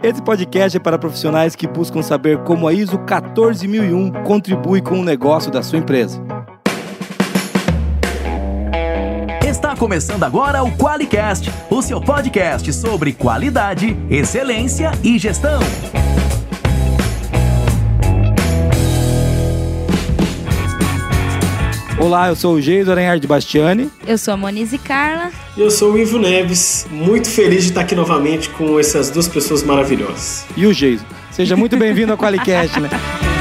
Esse podcast é para profissionais que buscam saber como a ISO 14001 contribui com o negócio da sua empresa. Está começando agora o QualiCast, o seu podcast sobre qualidade, excelência e gestão. Olá, eu sou o Geis Aranhard Bastiani. Eu sou a Monize Carla. E eu sou o Ivo Neves, muito feliz de estar aqui novamente com essas duas pessoas maravilhosas. E o Geis. Seja muito bem-vindo ao QualiCast, né?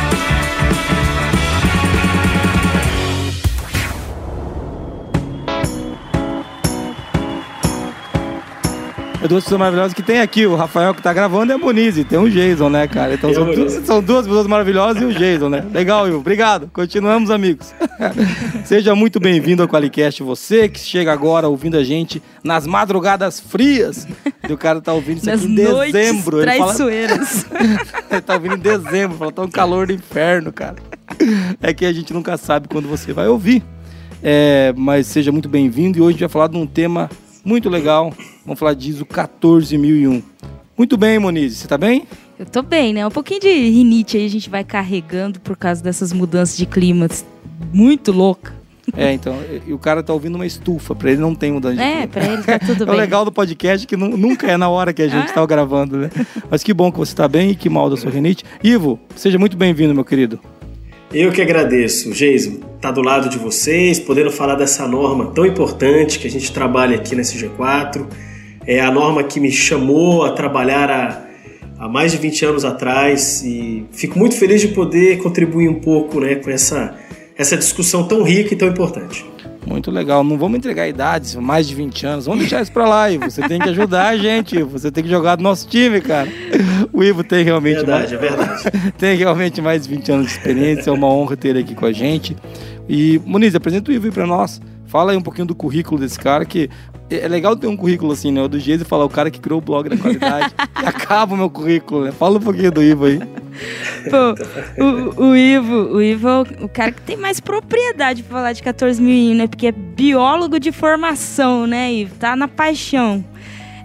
É duas pessoas maravilhosas que tem aqui, o Rafael que tá gravando e a Monize, tem o Jason, né, cara? Então são, du são, duas pessoas maravilhosas e o Jason, né? Legal, Ivo. Obrigado. Continuamos, amigos. Seja muito bem-vindo ao Qualicast. Você que chega agora ouvindo a gente nas madrugadas frias. E o cara tá ouvindo isso nas aqui em dezembro. Ele traiçoeiras. Fala... Ele tá ouvindo em dezembro, fala, tá um calor do inferno, cara. É que a gente nunca sabe quando você vai ouvir. É, mas seja muito bem-vindo e hoje a gente vai falar de um tema muito legal. Vamos falar de ISO 14001. Muito bem, Monize, você tá bem? Eu tô bem, né? Um pouquinho de rinite aí a gente vai carregando por causa dessas mudanças de clima muito louca. É, então, e o cara tá ouvindo uma estufa, pra ele não tem mudança de É, clima. pra ele tá tudo É bem. o legal do podcast é que nu- nunca é na hora que a gente Ah. tá gravando, né? Mas que bom que você tá bem e que mal da sua rinite. Ivo, seja muito bem-vindo, meu querido. Eu que agradeço, Geison, tá do lado de vocês, podendo falar dessa norma tão importante que a gente trabalha aqui nesse G4. É a norma que me chamou a trabalhar há, há mais de 20 anos atrás e fico muito feliz de poder contribuir um pouco né, com essa, essa discussão tão rica e tão importante. Muito legal. Não vamos entregar idades, mais de 20 anos. Vamos deixar isso pra lá, Ivo. Você tem que ajudar a gente, Ivo. Você tem que jogar do nosso time, cara. O Ivo tem realmente Verdade, é mais, verdade. tem realmente mais de 20 anos de experiência. É uma honra ter ele aqui com a gente. E, Muniz, apresenta o Ivo aí pra nós. Fala aí um pouquinho do currículo desse cara, que é é legal ter um currículo assim, né? O do Geise falar o cara que criou o blog da qualidade. e acaba o meu currículo, né? Fala um pouquinho do Ivo aí. Pô, o, o Ivo, o Ivo é o- cara que tem mais propriedade pra falar de 14 mil, né? Porque é biólogo de formação, né, Ivo? Tá na paixão.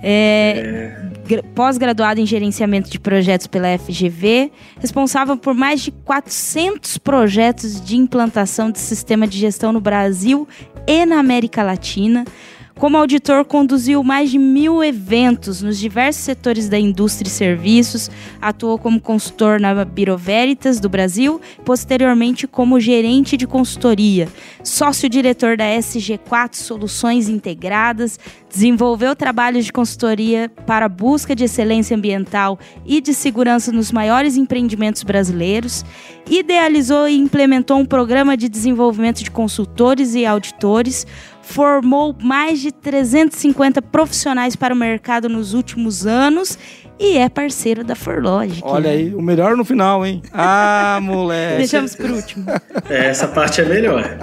É, gra- Pós-graduado em gerenciamento de projetos pela FGV, responsável por mais de 400 projetos de implantação de sistema de gestão no Brasil e na América Latina. Como auditor, conduziu mais de mil eventos nos diversos setores da indústria e serviços, atuou como consultor na Biro Veritas do Brasil, posteriormente como gerente de consultoria, sócio-diretor da SG4 Soluções Integradas, desenvolveu trabalhos de consultoria para busca de excelência ambiental e de segurança nos maiores empreendimentos brasileiros, idealizou e implementou um programa de desenvolvimento de consultores e auditores, formou mais de 350 profissionais para o mercado nos últimos anos e é parceiro da Forlogic. Olha né? aí, o melhor no final, hein? Ah, moleque. Deixamos por último. É, essa parte é melhor.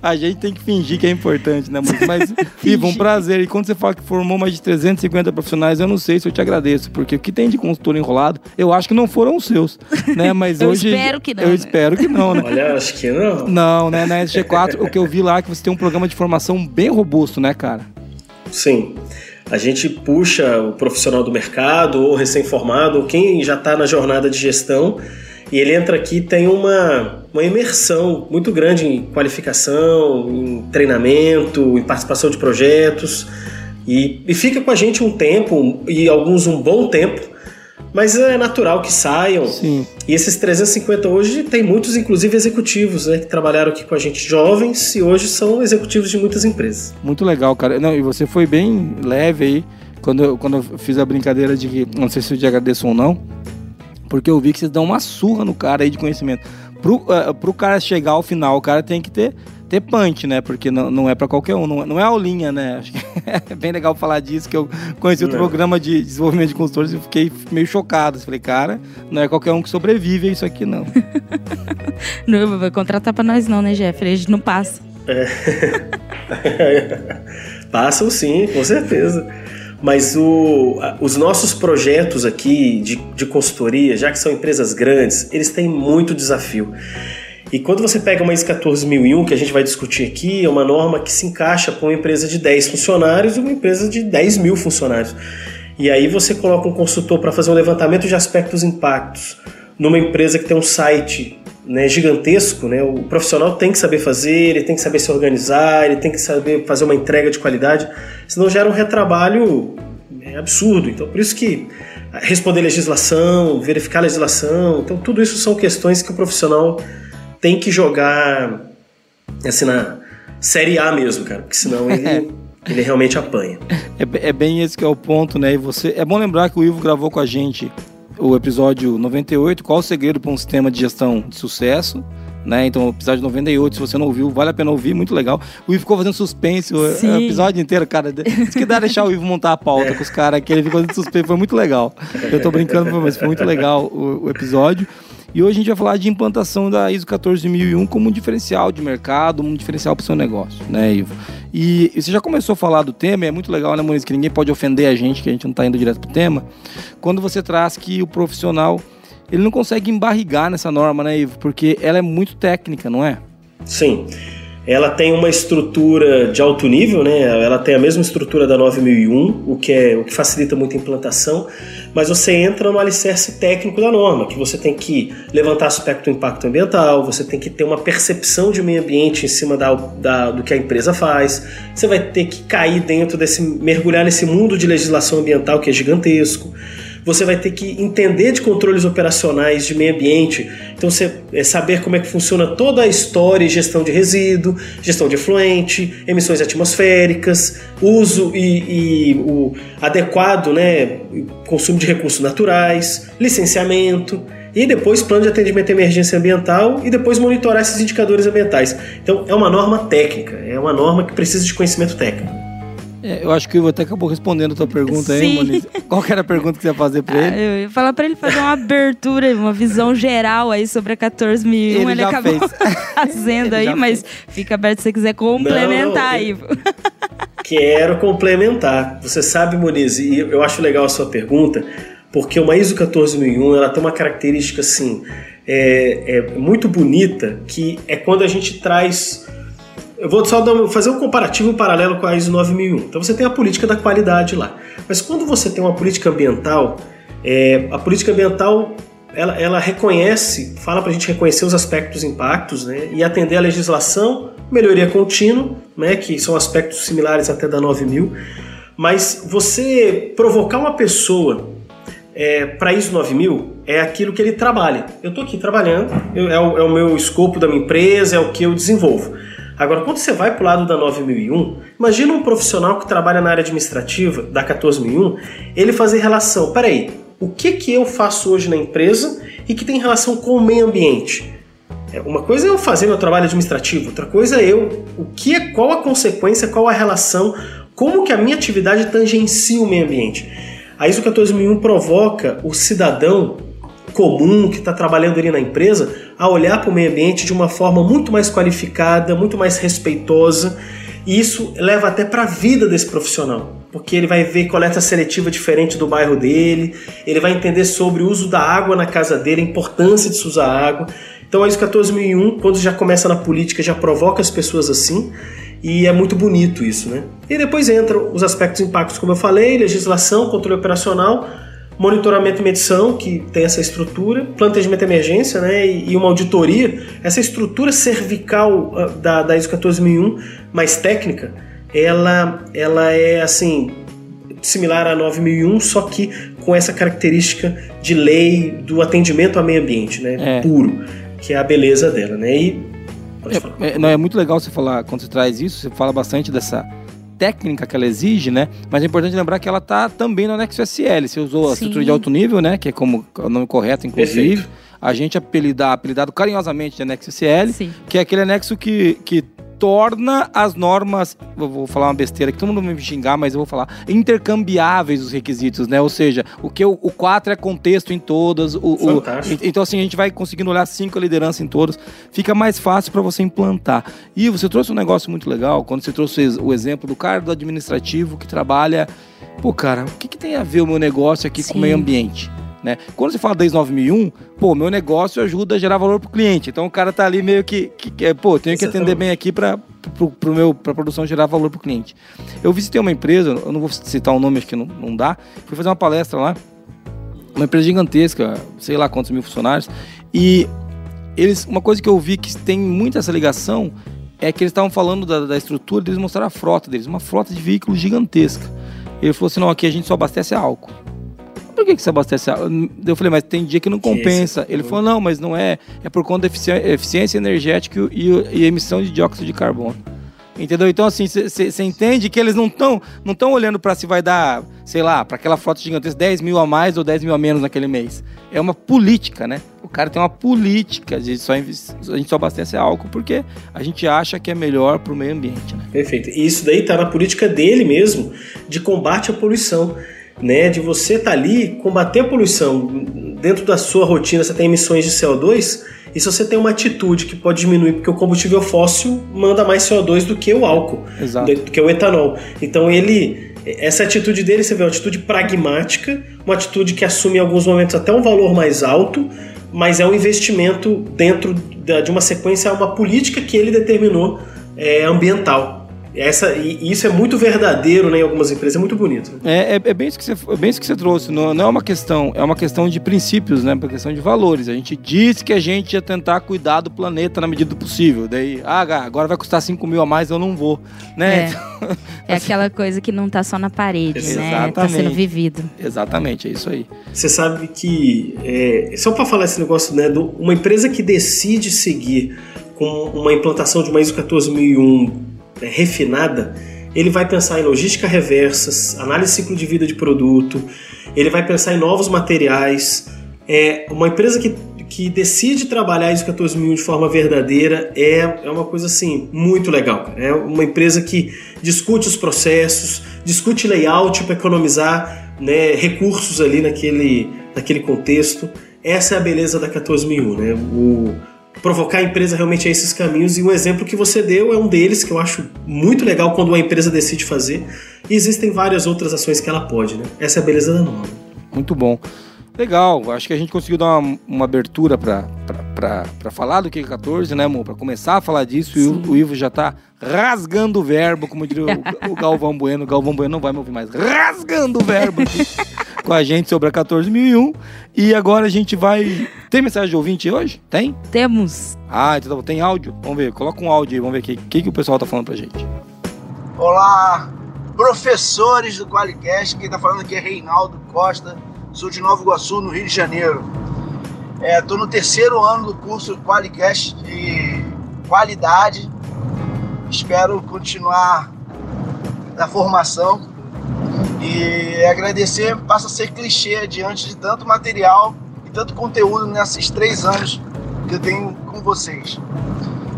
A gente tem que fingir que é importante, né, Moniz? Mas, Ivo, um prazer. E quando você fala que formou mais de 350 profissionais, eu não sei se eu te agradeço, porque o que tem de consultor enrolado, eu acho que não foram os seus, né? Mas Eu hoje... espero que não, Eu né? espero que não, né? Olha, acho que não. Não, né? Na SG4, o que eu vi lá é que você tem um programa de formação bem robusto, né, cara? Sim. A gente puxa o profissional do mercado ou recém-formado, ou quem já está na jornada de gestão, e ele entra aqui tem uma, uma imersão muito grande em qualificação, em treinamento, em participação de projetos, e, e fica com a gente um tempo, e alguns um bom tempo, mas é natural que saiam. Sim. E esses 350 hoje tem muitos, inclusive executivos, né, que trabalharam aqui com a gente, jovens, e hoje são executivos de muitas empresas. Muito legal, cara. Não, e você foi bem leve aí, quando eu, quando eu fiz a brincadeira de que, não sei se eu te agradeço ou não, porque eu vi que vocês dão uma surra no cara aí de conhecimento. Pro, eh, pro cara chegar ao final, o cara tem que ter, ter punch, né? Porque não, não é pra qualquer um, não, é- não é aulinha, né? Acho que é bem legal falar disso, que eu conheci outro Não. programa de desenvolvimento de consultores e fiquei meio chocado. Falei, cara, não é qualquer um que sobrevive a isso aqui, não. Não vai contratar pra nós não, né, Jeffrey? A gente não passa. Passam sim, com certeza. Mas o- os nossos projetos aqui de, de consultoria, já que são empresas grandes, eles têm muito desafio. E quando você pega uma ISO 14001, que a gente vai discutir aqui, é uma norma que se encaixa para uma empresa de 10 funcionários e uma empresa de 10 mil funcionários. E aí você coloca um consultor para fazer um levantamento de aspectos impactos numa empresa que tem um site né, gigantesco, né, o profissional tem que saber fazer, ele tem que saber se organizar, ele tem que saber fazer uma entrega de qualidade, senão gera um retrabalho é, absurdo. Então, por isso que responder legislação, verificar legislação, então tudo isso são questões que o profissional tem que jogar assim na série A mesmo, cara, porque senão ele ele realmente apanha. É, é, bem esse que é o ponto, né? E você é bom lembrar que o Ivo gravou com a gente o episódio 98, qual o segredo para um sistema de gestão de sucesso. Né? Então, o episódio 98, se você não ouviu, vale a pena ouvir, muito legal. O Ivo ficou fazendo suspense o, o episódio inteiro, cara. Diz que dá deixar o Ivo montar a pauta com os caras que ele ficou fazendo suspense, foi muito legal. Eu tô brincando, mas foi muito legal o, o episódio. E hoje a gente vai falar de implantação da ISO 14001 como um diferencial de mercado, um diferencial para o seu negócio, né, Ivo? E, e, você já começou a falar do tema, é muito legal, né, Moniz, que ninguém pode ofender a gente, que a gente não está indo direto para o tema, quando você traz que o profissional ele não consegue embarrigar nessa norma, né, Ivo? Porque ela é muito técnica, não é? Sim. Ela tem uma estrutura de alto nível, né? Ela tem a mesma estrutura da 9001, o que é o que facilita muito a implantação, mas você entra no alicerce técnico da norma, que você tem que levantar aspecto do impacto ambiental, você tem que ter uma percepção de meio ambiente em cima da, da, do que a empresa faz, você vai ter que cair dentro desse, mergulhar nesse mundo de legislação ambiental que é gigantesco você vai ter que entender de controles operacionais de meio ambiente. Então, você é saber como é que funciona toda a história e gestão de resíduo, gestão de efluente, emissões atmosféricas, uso e, e o adequado, né, consumo de recursos naturais, licenciamento e depois plano de atendimento à emergência ambiental e depois monitorar esses indicadores ambientais. Então é uma norma técnica, é uma norma que precisa de conhecimento técnico. É, eu acho que o Ivo até acabou respondendo a tua pergunta Sim. aí, Moniz. Qual que era a pergunta que você ia fazer pra ele? Ah, eu ia falar pra ele fazer uma abertura, uma visão geral aí sobre a 14.001. Ele, ele acabou fazendo aí, mas fica aberto se você quiser complementar, não, Ivo. Quero complementar. Você sabe, Moniz, e eu acho legal a sua pergunta, porque uma ISO 14001 ela tem uma característica assim é, é muito bonita, que é quando a gente traz eu vou só fazer um comparativo paralelo com a ISO 9001. Então você tem a política da qualidade lá. Mas quando você tem uma política ambiental, é, a política ambiental ela, ela reconhece, fala para a gente reconhecer os aspectos impactos né, e atender a legislação, melhoria contínua, né, que são aspectos similares até da 9000. Mas você provocar uma pessoa é, para ISO 9000 é aquilo que ele trabalha. Eu estou aqui trabalhando, eu, é, o, é o meu escopo da minha empresa, é o que eu desenvolvo. Agora, quando você vai para o lado da 9001, imagina um profissional que trabalha na área administrativa da 14001, ele fazer relação, peraí, o que, que eu faço hoje na empresa e que tem relação com o meio ambiente? É, uma coisa é eu fazer meu trabalho administrativo, outra coisa é eu, o que é, qual a consequência, qual a relação, como que a minha atividade tangencia o meio ambiente. A ISO 14001 provoca o cidadão comum que está trabalhando ali na empresa a olhar para o meio ambiente de uma forma muito mais qualificada, muito mais respeitosa. E isso leva até para a vida desse profissional, porque ele vai ver coleta seletiva diferente do bairro dele, ele vai entender sobre o uso da água na casa dele, a importância de se usar água. Então, a ISO 14001, quando já começa na política, já provoca as pessoas assim, e é muito bonito isso, né? E depois entram os aspectos impactos, como eu falei, legislação, controle operacional, monitoramento e medição, que tem essa estrutura, planejamento de emergência né, e, uma auditoria. Essa estrutura cervical ah, da, da ISO 14001, mais técnica, ela, ela é assim similar à 9001, só que com essa característica de lei do atendimento ao meio ambiente, né, é. puro, que é a beleza dela, né? E é, é, não, é muito legal você falar quando você traz isso, você fala bastante dessa técnica que ela exige, né? Mas é importante lembrar que ela está também no anexo SL. Você usou a Sim. estrutura de alto nível, né? Que é como o nome correto, inclusive. Perfeito. A gente apelidar, apelidado carinhosamente de anexo SL, Sim. que é aquele anexo que, que torna as normas, vou falar uma besteira que todo mundo vai me xingar, mas eu vou falar, intercambiáveis os requisitos, né? Ou seja, o que o, o 4 é contexto em todas, o, o, então assim a gente vai conseguindo olhar cinco lideranças em todas, fica mais fácil para você implantar. E você trouxe um negócio muito legal quando você trouxe o exemplo do cara do administrativo que trabalha, pô, cara, o que, que tem a ver o meu negócio aqui Sim. com o meio ambiente? Né? Quando você fala da ISO 9001, pô, meu negócio ajuda a gerar valor para o cliente. Então o cara tá ali meio que, que, que pô, tenho que atender bem aqui para pro, meu para produção gerar valor para o cliente. Eu visitei uma empresa, eu não vou citar o nome, acho que não, não dá. Fui fazer uma palestra lá, uma empresa gigantesca, sei lá quantos mil funcionários, e eles, uma coisa que eu vi que tem muita essa ligação é que eles estavam falando da, da estrutura, eles mostraram a frota deles, uma frota de veículos gigantesca. Ele falou assim: não, aqui a gente só abastece álcool. Por que, que você abastece álcool? Eu falei, mas tem dia que não compensa. Ele falou, não, mas não é. É por conta da eficiência energética e, e emissão de dióxido de carbono. Entendeu? Então, assim, você entende que eles não estão não tão olhando para se vai dar, sei lá, para aquela frota gigantesca 10 mil a mais ou 10 mil a menos naquele mês. É uma política, né? O cara tem uma política de só a gente só abastece álcool porque a gente acha que é melhor para o meio ambiente, né? Perfeito. E isso daí está na política dele mesmo de combate à poluição. Né, de você estar tá ali, combater a poluição. Dentro da sua rotina, você tem emissões de CO2, e se você tem uma atitude que pode diminuir, porque o combustível fóssil manda mais CO2 do que o álcool, Exato. do que o etanol. Então ele. Essa atitude dele, você vê, é uma atitude pragmática, uma atitude que assume em alguns momentos até um valor mais alto, mas é um investimento dentro de uma sequência, uma política que ele determinou é, ambiental. Essa, e isso é muito verdadeiro né, em algumas empresas, é muito bonito. É, é, é, bem, isso que você, é bem isso que você trouxe. Não, não, é uma questão, é uma questão de princípios, né? Uma questão de valores. A gente disse que a gente ia tentar cuidar do planeta na medida do possível. Daí, ah, agora vai custar 5 mil a mais, eu não vou. Né? É, é aquela coisa que não está só na parede, né? Está sendo vivido. Exatamente, é isso aí. Você sabe que, é, só para falar esse negócio, né? Do, uma empresa que decide seguir com uma implantação de uma ISO 14001 né, refinada, ele vai pensar em logística reversas, análise de ciclo de vida de produto, ele vai pensar em novos materiais. É uma empresa que, que decide trabalhar ISO 14001 de forma verdadeira é, é uma coisa assim muito legal. É uma empresa que discute os processos, discute layout para economizar né, recursos ali naquele, naquele contexto. Essa é a beleza da 14001, né? O, provocar a empresa realmente a esses caminhos e o exemplo que você deu é um deles que eu acho muito legal quando uma empresa decide fazer e existem várias outras ações que ela pode, né? Essa é a beleza da norma. Muito bom. Legal, acho que a gente conseguiu dar uma, uma abertura para falar do Q14, né, amor? Para começar a falar disso Sim. e o, o, Ivo já está rasgando o verbo, como diria o, o Galvão Bueno. O Galvão Bueno não vai me ouvir mais. Rasgando o verbo aqui com a gente sobre a 14001. E agora a gente vai. Tem mensagem de ouvinte hoje? Tem? Temos. Ah, então tá tem áudio? Vamos ver, coloca um áudio aí, vamos ver o que, que, que o pessoal tá falando pra gente. Olá, professores do Qualicast. Quem tá falando aqui é Reinaldo Costa Sou de Nova Iguaçu, no Rio de Janeiro. Estou é, no terceiro ano do curso Qualicast de qualidade. Espero continuar na formação e agradecer passa a ser clichê diante de tanto material e tanto conteúdo nesses três anos que eu tenho com vocês.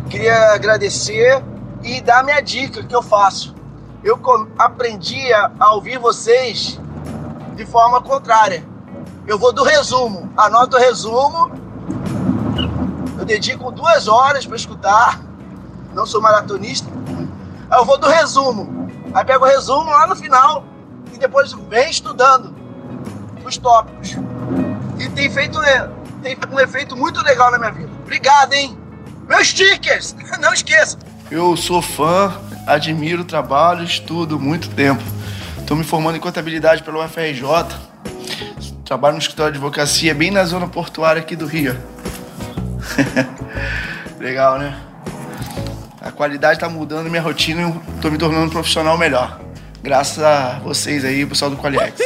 Queria agradecer e dar minha dica que eu faço. Eu aprendi a ouvir vocês de forma contrária. Eu vou do resumo, anoto o resumo, eu dedico duas horas para escutar, não sou maratonista. Eu vou do resumo, aí pego o resumo lá no final e depois vem estudando os tópicos. E tem feito tem um efeito muito legal na minha vida. Obrigado, hein? Meus stickers, não esqueça. Eu sou fã, admiro o trabalho, estudo muito tempo. Estou me formando em contabilidade pelo UFRJ. Trabalho no escritório de advocacia bem na zona portuária aqui do Rio. Legal, né? A qualidade está mudando minha rotina e estou me tornando um profissional melhor. Graças a vocês aí, pessoal do Qualiex.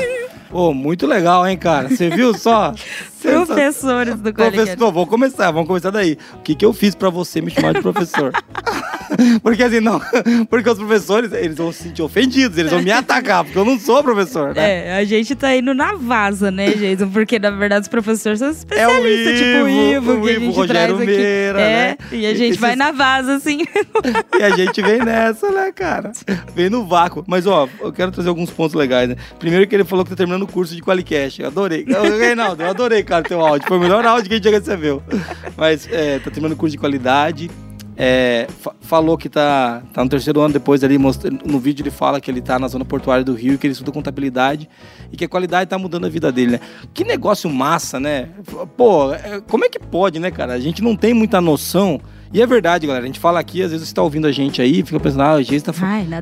Pô, oh, muito legal, hein, cara? Você viu só? Professores do Professor, vamos começar, vamos começar daí. O que, que eu fiz para você me chamar de professor? porque assim, não. Porque os professores, eles vão se sentir ofendidos, eles vão me atacar, porque eu não sou professor, né? É, a gente tá indo na vaza, né, Jason? Porque na verdade os professores são especialistas, é o tipo o Ivo, o que Ivo, a gente Rogério traz Meira, aqui. É, né? e a gente Esses... vai na vaza, assim. e a gente vem nessa, né, cara? Vem no vácuo. Mas, ó, eu quero trazer alguns pontos legais, né? Primeiro que ele falou que tá terminando o curso de Qualicast. Eu adorei. Reinaldo, eu adorei, cara, teu áudio. Foi o melhor áudio que a gente já recebeu. Mas, é, tá terminando o curso de qualidade é, fa- falou que tá, tá no terceiro ano depois ali, no vídeo ele fala que ele tá na zona portuária do Rio, que ele estuda contabilidade e que a qualidade tá mudando a vida dele, né? Que negócio massa, né? Pô, é, como é que pode, né, cara? A gente não tem muita noção. E é verdade, galera. A gente fala aqui, às vezes você tá ouvindo a gente aí, fica pensando, ah, a gente tá falando.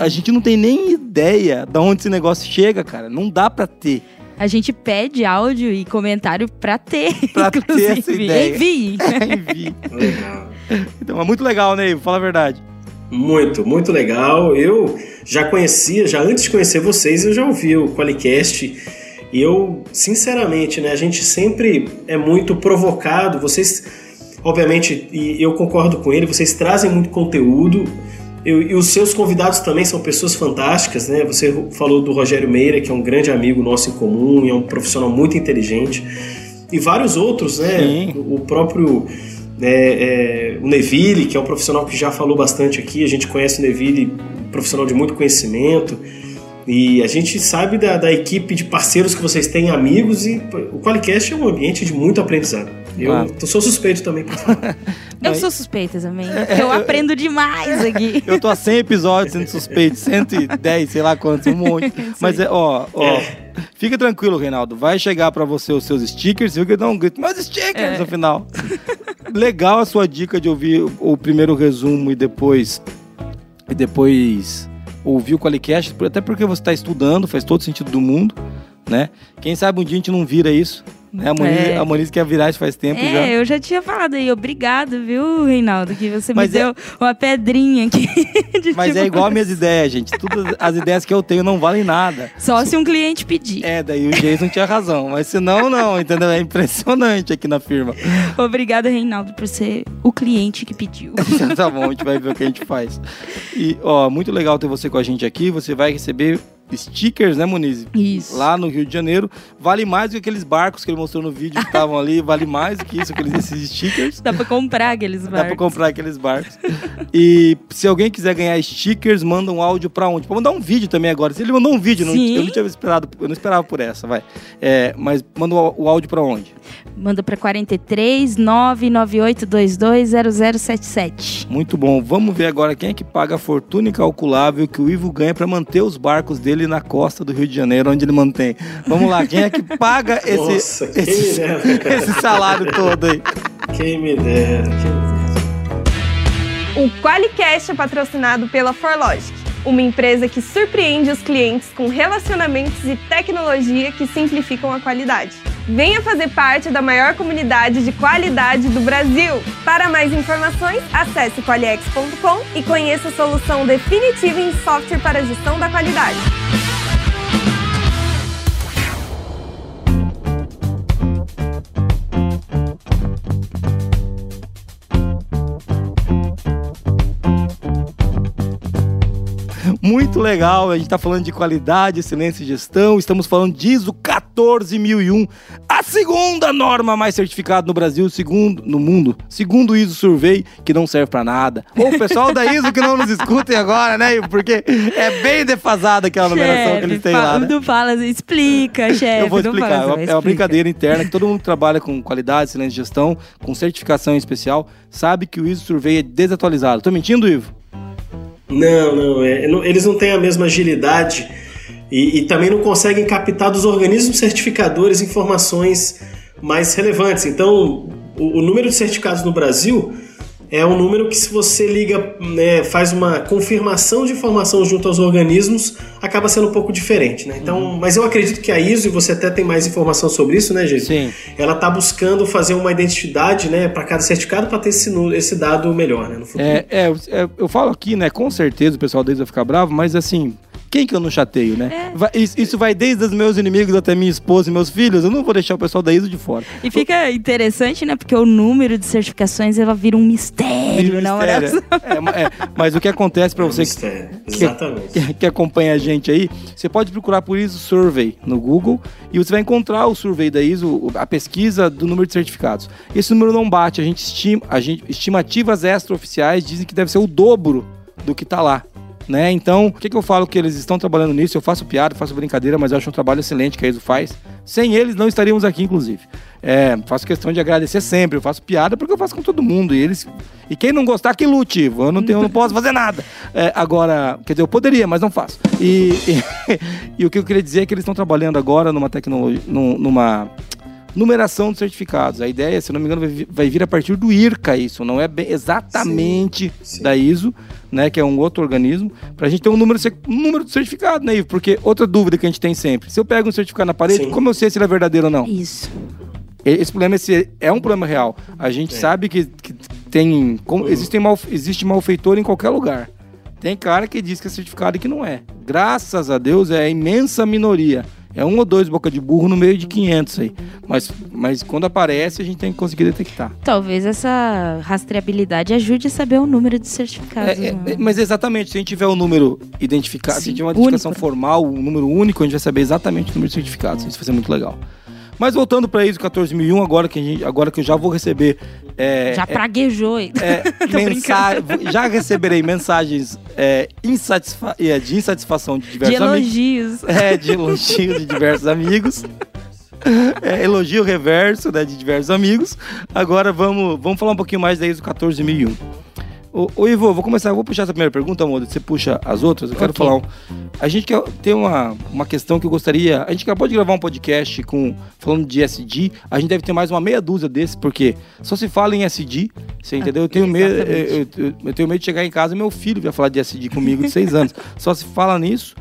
A, a gente não tem nem ideia de onde esse negócio chega, cara. Não dá pra ter. A gente pede áudio e comentário pra ter. Pra ter inclusive. essa ideia. Envie. Enfim. Legal. Então, é muito legal, né, Ivo? Fala a verdade. Muito, muito legal. Eu já conhecia, já antes de conhecer vocês, eu já ouvi o Qualicast. E eu, sinceramente, né, a gente sempre é muito provocado. Vocês, obviamente, e eu concordo com ele, vocês trazem muito conteúdo. Eu- e os seus convidados também são pessoas fantásticas, né? Você falou do Rogério Meira, que é um grande amigo nosso em comum, e é um profissional muito inteligente. E vários outros, né? Sim. O próprio é, é, o Neville, que é um profissional que já falou bastante aqui, a gente conhece o Neville, um profissional de muito conhecimento, e a gente sabe da, da equipe de parceiros que vocês têm, amigos, e o Qualicast é um ambiente de muito aprendizado. Eu sou suspeito também. Eu sou suspeita também. Eu aprendo demais aqui. Eu tô há 100 episódios sendo suspeito, 110, sei lá quantos, um monte. Mas é, ó, ó, fica tranquilo, Reinaldo. Vai chegar pra você os seus stickers, viu que dá um grito, meus stickers É. no final. Legal a sua dica de ouvir o primeiro resumo e depois e depois ouvir o Qualicast, até porque você está estudando, faz todo sentido do mundo, né? Quem sabe um dia a gente não vira isso, né? A Moniz, É. a Moniz quer virar faz tempo já. É, eu já tinha falado aí. Obrigado, viu, Reinaldo? Que você Mas me é- deu uma pedrinha aqui. de Mas é tipo, igual as minhas ideias, gente. Todas as ideias que eu tenho não valem nada. Só se um cliente pedir. É, daí o Jason tinha razão. Mas senão, não, entendeu? É impressionante aqui na firma. Obrigado, Reinaldo, por ser o cliente que pediu. Tá bom, a gente vai ver o que a gente faz. E, ó, muito legal ter você com a gente aqui. Você vai receber stickers, né, Muniz? Isso. Lá no Rio de Janeiro. Vale mais do que aqueles barcos que ele mostrou no vídeo que estavam ali. Vale mais do que isso, aqueles, esses stickers. Dá pra comprar aqueles Dá pra barcos. comprar aqueles barcos. E se alguém quiser ganhar stickers, manda um áudio pra onde? Pra mandar um vídeo também agora. Se ele mandou um vídeo, não- eu não tinha esperado, eu não esperava por essa, vai. É, mas manda o, o áudio pra onde? Manda pra 43 99822 0077. Muito bom. Vamos ver agora quem é que paga a fortuna incalculável que o Ivo ganha pra manter os barcos dele na costa do Rio de Janeiro, onde ele mantém. Vamos lá, quem é que paga esse, Nossa, esse, dera. esse salário todo aí? Quem me dera, quem me dera. O Qualicast é patrocinado pela Forlogic, uma empresa que surpreende os clientes com relacionamentos e tecnologia que simplificam a qualidade. Venha fazer parte da maior comunidade de qualidade do Brasil. Para mais informações, acesse qualiex.com e conheça a solução definitiva em software para gestão da qualidade. Muito legal, a gente tá falando de qualidade, excelência e gestão, estamos falando de ISO 14001, a segunda norma mais certificada no Brasil, segundo no mundo, segundo o ISO Survey, que não serve pra nada. Ou o pessoal da ISO que não nos escutem agora, né? Porque é bem defasada aquela numeração que eles têm lá, né? Não fala, explica, chefe. Eu vou explicar. fala, É uma- vai, é uma explica. brincadeira interna que todo mundo que trabalha com qualidade, excelência e gestão, com certificação em especial, sabe que o ISO Survey é desatualizado. Tô mentindo, Ivo? Não, não, é, não- eles não têm a mesma agilidade e, e também não conseguem captar dos organismos certificadores informações mais relevantes. Então, o número de certificados no Brasil é um número que, se você liga, né, faz uma confirmação de informação junto aos organismos, acaba sendo um pouco diferente. Né? Então, Mas eu acredito que a ISO, e você até tem mais informação sobre isso, né, gente? Sim. Ela está buscando fazer uma identidade né, para cada certificado para ter esse, esse dado melhor né, no futuro. É, é, eu- é, eu falo aqui, né? Com certeza o pessoal deles vai ficar bravo, mas assim, quem que eu não chateio, né? É. Vai- isso, isso vai desde os meus inimigos até minha esposa e meus filhos. Eu não vou deixar o pessoal da ISO de fora. E fica interessante, né? Porque o número de certificações ela vira um mistério, na hora. É, ma- é, mas o que acontece pra você que, Mistério. Exatamente. que, que acompanha a gente aí, você pode procurar por ISO Survey no Google e você vai encontrar o survey da ISO, a pesquisa do número de certificados. Esse número não bate, a gente estima, a gente, estimativas extraoficiais dizem que deve ser o dobro do que tá lá. Né? Então, o que, que eu falo que eles estão trabalhando nisso? Eu faço piada, faço brincadeira, mas eu acho um trabalho excelente que a ISO faz. Sem eles, não estaríamos aqui, inclusive. É, faço questão de agradecer sempre. Eu faço piada porque eu faço com todo mundo. E eles. E quem não gostar, que lute. Eu não, tenho, eu não posso fazer nada. É, agora, quer dizer, eu poderia, mas não faço. E, e, e o que eu queria dizer é que eles estão trabalhando agora numa tecnologia. numa numeração de certificados. A ideia, se não me engano, vai vir, a partir do IRCA isso, não é bem exatamente sim, sim. da ISO, né, que é um outro organismo, para a gente ter um número, um número de certificado, né, Porque outra dúvida que a gente tem sempre, se eu pego um certificado na parede, sim. como eu sei se ele é verdadeiro ou não? Isso. Esse problema esse é um problema real. A gente é. sabe que, que tem. Como, existe, mal, existe malfeitor em qualquer lugar. Tem cara que diz que é certificado e que não é. Graças a Deus é a imensa minoria. É um ou dois boca de burro no meio de 500 aí. Mas, mas quando aparece, a gente tem que conseguir detectar. Talvez essa rastreabilidade ajude a saber o número de certificados. É, é, mas exatamente, se a gente tiver o um número identificado, Sim, se tiver uma identificação único. formal, um número único, a gente vai saber exatamente o número de certificados. Isso vai ser muito legal. Mas voltando para ISO 14001, agora que, gente, agora que eu já vou receber. É, já praguejou, é, mensa Já receberei mensagens é, insatisfa é, de insatisfação de diversos de elogios. amigos. É, de elogios de diversos amigos. É, elogio reverso né, de diversos amigos. Agora vamos, vamos falar um pouquinho mais da ISO 14001. Ô, ô, Ivo, vou começar, vou puxar essa primeira pergunta, amor. Você puxa as outras. Eu quero okay. falar. Um, a gente quer ter uma, uma questão que eu gostaria. A gente acabou de gravar um podcast com falando de SD. A gente deve ter mais uma meia dúzia desses, porque só se fala em SD. Você entendeu? Eu tenho, medo, eu, eu, eu, tenho medo de chegar em casa e meu filho vai falar de SD comigo de seis anos. Só se fala nisso.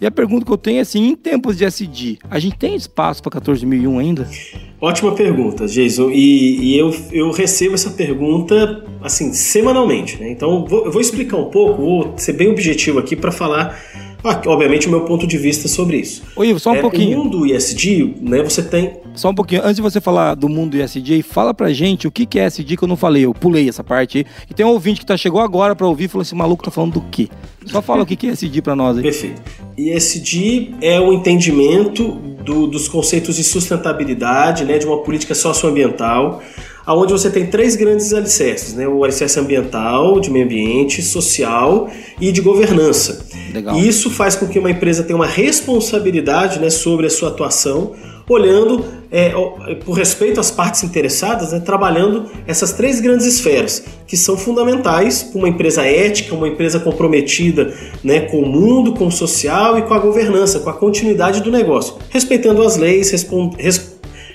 E a pergunta que eu tenho é assim, em tempos de SD, a gente tem espaço para 14001 ainda? Ótima pergunta, Jason. E, e, eu, eu recebo essa pergunta assim semanalmente, né? Então vou, eu vou explicar um pouco, vou ser bem objetivo aqui para falar obviamente, o meu ponto de vista sobre isso. Oi, Ivo, só um é, pouquinho. O mundo ISD, né, você tem... Só um pouquinho. Antes de você falar do mundo ISD, fala pra gente o que, que é ISD que eu não falei. Eu pulei essa parte aí. E tem um ouvinte que tá, chegou agora pra ouvir e falou assim, maluco tá falando do quê? Só fala o que, que é ISD pra nós aí. Perfeito. ISD é o entendimento do, dos conceitos de sustentabilidade, né, de uma política socioambiental, aonde você tem três grandes alicerces, né? O alicerce ambiental, de meio ambiente, social e de governança. Legal. E isso faz com que uma empresa tenha uma responsabilidade né, sobre a sua atuação, olhando é, por respeito às partes interessadas, né, trabalhando essas três grandes esferas, que são fundamentais para uma empresa ética, uma empresa comprometida né, com o mundo, com o social e com a governança, com a continuidade do negócio, respeitando as leis,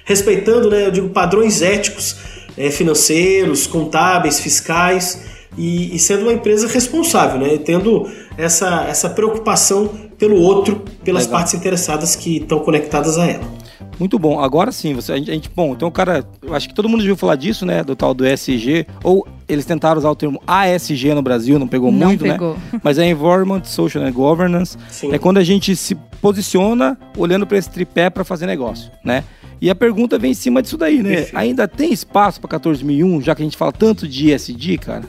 respeitando, né, eu digo, padrões éticos é, financeiros, contábeis, fiscais e, e, sendo uma empresa responsável, né? tendo essa, essa preocupação pelo outro, pelas Legal. partes interessadas que estão conectadas a ela. Muito bom. Agora sim, você, a, gente, bom, então o cara, eu acho que todo mundo já ouviu falar disso, né, do tal do ESG, ou eles tentaram usar o termo ASG no Brasil, não pegou não muito, né? pegou. né? Mas é Environment, Social and Governance. Sim. É quando a gente se posiciona olhando para esse tripé para fazer negócio, né? E a pergunta vem em cima disso daí, né? Ainda tem espaço para 14001, já que a gente fala tanto de ESG, cara?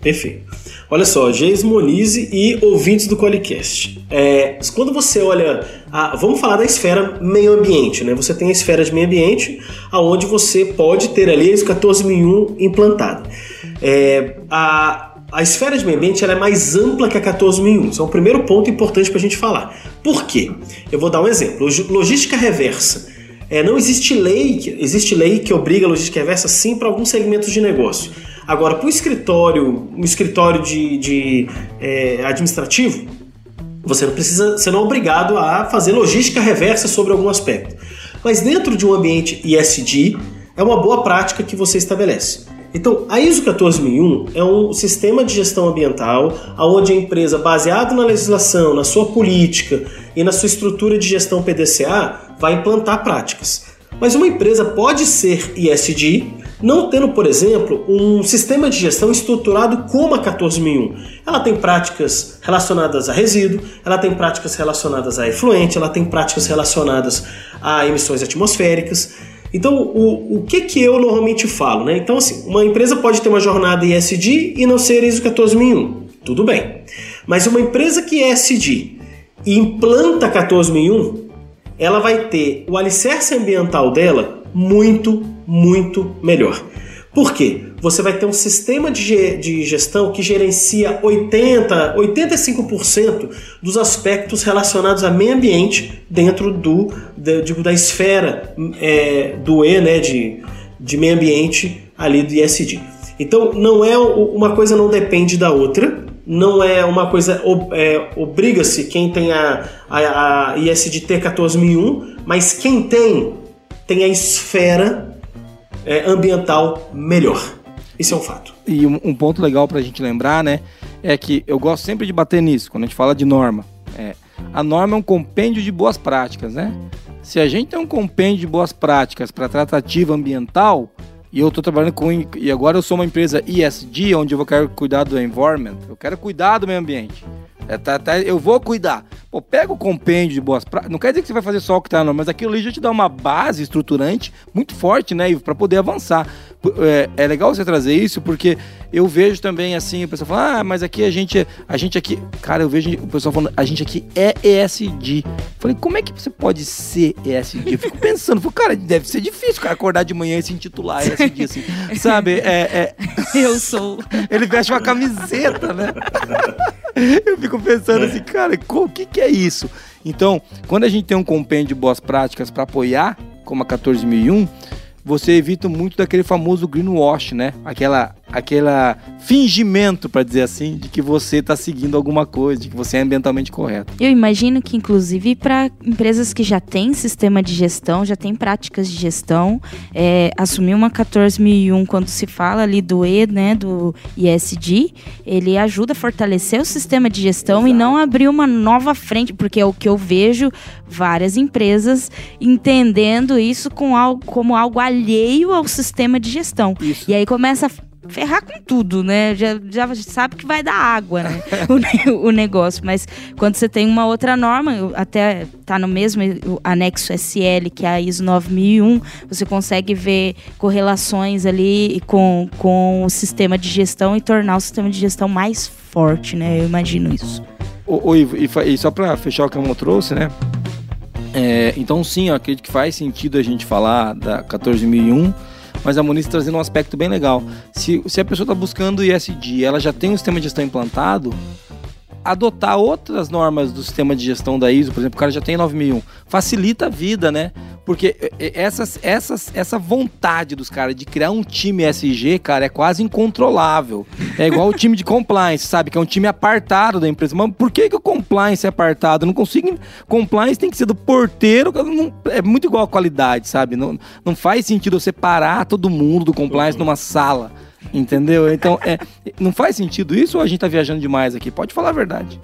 Perfeito. Olha só, Geis Monize e ouvintes do Qualicast. É, quando você olha. A, vamos falar da esfera meio ambiente, né? Você tem a esfera de meio ambiente, aonde você pode ter ali a ISO 14001 implantada. É, a, a esfera de meio ambiente é mais ampla que a 14001. Isso é o primeiro ponto importante para a gente falar. Por quê? Eu vou dar um exemplo. Logística reversa é, não existe lei, existe lei que obriga a logística reversa sim para alguns segmentos de negócio. Agora, para o escritório, um escritório de, de é, administrativo, você não precisa, você não é obrigado a fazer logística reversa sobre algum aspecto. Mas dentro de um ambiente ISD, é uma boa prática que você estabelece. Então, a ISO 14001 é um sistema de gestão ambiental onde a empresa, baseado na legislação, na sua política e na sua estrutura de gestão PDCA, vai implantar práticas. Mas uma empresa pode ser ISD não tendo, por exemplo, um sistema de gestão estruturado como a 14001. Ela tem práticas relacionadas a resíduo, ela tem práticas relacionadas a efluente, ela tem práticas relacionadas a emissões atmosféricas. Então, o, o que que eu normalmente falo, né? Então, assim, uma empresa pode ter uma jornada ISD e não ser ISO 14001. Tudo bem. Mas uma empresa que é SD e implanta 14001, ela vai ter o alicerce ambiental dela muito, muito melhor. Por quê? Você vai ter um sistema de, de gestão que gerencia 80, 85% dos aspectos relacionados a meio ambiente dentro do, da, digo, da esfera é, do E, né, de, de meio ambiente ali do ISD. Então, não é uma coisa não depende da outra, não é uma coisa é, obriga-se quem tem a, a, a ISDT 14001, mas quem tem tem a esfera é, ambiental melhor. Isso é um fato. E um, um ponto legal para a gente lembrar, né, é que eu gosto sempre de bater nisso quando a gente fala de norma. É, a norma é um compêndio de boas práticas, né? Se a gente tem um compêndio de boas práticas para tratativa ambiental, e eu estou trabalhando com. E agora eu sou uma empresa ESG, onde eu quero cuidar do environment. Eu quero cuidar do meio ambiente. É, tá, tá, eu vou cuidar. Pô, pega o compêndio de boas práticas. Não quer dizer que você vai fazer só o que tá, não, mas aquilo ali já te dá uma base estruturante muito forte, né, para poder avançar. É, é, legal você trazer isso, porque eu vejo também assim, o pessoal fala, ah, mas aqui a gente, a gente aqui. Cara, eu vejo o pessoal falando, a gente aqui é ESG. Falei, como é que você pode ser ESG? Eu fico pensando, falei, cara, deve ser difícil cara acordar de manhã e se intitular ESG, assim. Sabe? É, é... Eu sou. Ele veste uma camiseta, né? Eu fico pensando assim, cara, o que, que é isso? Então, quando a gente tem um compêndio de boas práticas para apoiar, como a 14001, você evita muito daquele famoso greenwash, né? Aquela aquela fingimento, para dizer assim, de que você está seguindo alguma coisa, de que você é ambientalmente correto. Eu imagino que, inclusive, para empresas que já têm sistema de gestão, já têm práticas de gestão, é, assumir uma 14001 quando se fala ali do E, né, do ISD, ele ajuda a fortalecer o sistema de gestão Exato. e não abrir uma nova frente, porque é o que eu vejo várias empresas entendendo isso com algo, como algo alheio ao sistema de gestão. Isso. E aí começa a ferrar com tudo, né? Já, já sabe que vai dar água, né? o, o, negócio. Mas quando você tem uma outra norma, até tá no mesmo anexo SL, que é a ISO 9001, você consegue ver correlações ali com, com o sistema de gestão e tornar o sistema de gestão mais forte, né? Eu imagino isso. O, o Ivo, e, e só para fechar o que eu trouxe, né? É, então sim, eu acredito que faz sentido a gente falar da 14001 mas a Muniz trazendo um aspecto bem legal. Se, se a pessoa está buscando ISD, ela já tem um sistema de gestão implantado, adotar outras normas do sistema de gestão da ISO, por exemplo, o cara já tem 9001, facilita a vida, né? Porque essas, essas, essa vontade dos caras de criar um time SG, cara, é quase incontrolável. É igual o time de compliance, sabe? Que é um time apartado da empresa. Mas por que, que o compliance é apartado? não consigo. Compliance tem que ser do porteiro. Não, é muito igual a qualidade, sabe? Não, não faz sentido você parar todo mundo do compliance numa sala. Entendeu? Então, é, não faz sentido isso ou a gente tá viajando demais aqui? Pode falar a verdade.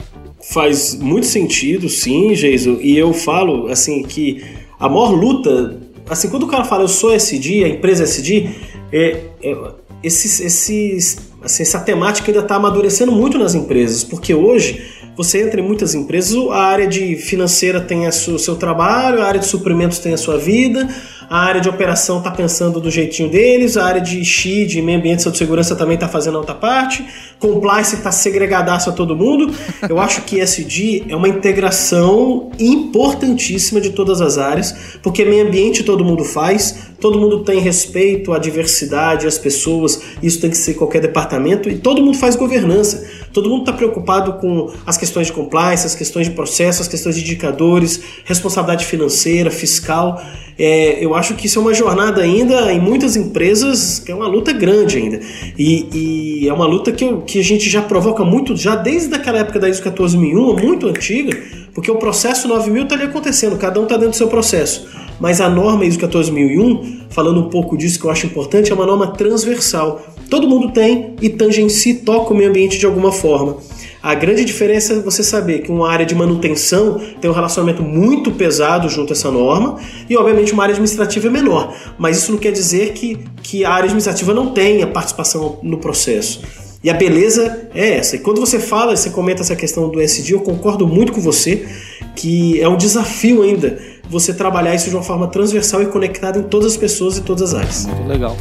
Faz muito sentido, sim, Jason. E eu falo, assim, que a maior luta, assim, quando o cara fala eu sou SD, a empresa SD, é, é esses, esses, assim, essa temática ainda está amadurecendo muito nas empresas, porque hoje você entra em muitas empresas, a área de financeira tem o seu trabalho, a área de suprimentos tem a sua vida, a área de operação está pensando do jeitinho deles, a área de XI, de meio ambiente e segurança também está fazendo a outra parte, compliance está segregadaço a todo mundo. Eu acho que SD é uma integração importantíssima de todas as áreas, porque meio ambiente todo mundo faz, todo mundo tem respeito à diversidade, às pessoas, isso tem que ser qualquer departamento, e todo mundo faz governança. Todo mundo está preocupado com as questões de compliance, as questões de processo, as questões de indicadores, responsabilidade financeira, fiscal. É, eu acho que isso é uma jornada ainda em muitas empresas que é uma luta grande ainda. E, e é uma luta que, que a gente já provoca muito, já desde aquela época da ISO 14001, muito antiga, porque o processo 9000 está ali acontecendo, cada um está dentro do seu processo. Mas a norma ISO 14001, falando um pouco disso que eu acho importante, é uma norma transversal. Todo mundo tem e tangencia toca o meio ambiente de alguma forma. A grande diferença é você saber que uma área de manutenção tem um relacionamento muito pesado junto a essa norma e, obviamente, uma área administrativa é menor. Mas isso não quer dizer que, que a área administrativa não tenha participação no processo. E a beleza é essa. E quando você fala, você comenta essa questão do SD, eu concordo muito com você que é um desafio ainda você trabalhar isso de uma forma transversal e conectada em todas as pessoas e todas as áreas. Muito legal.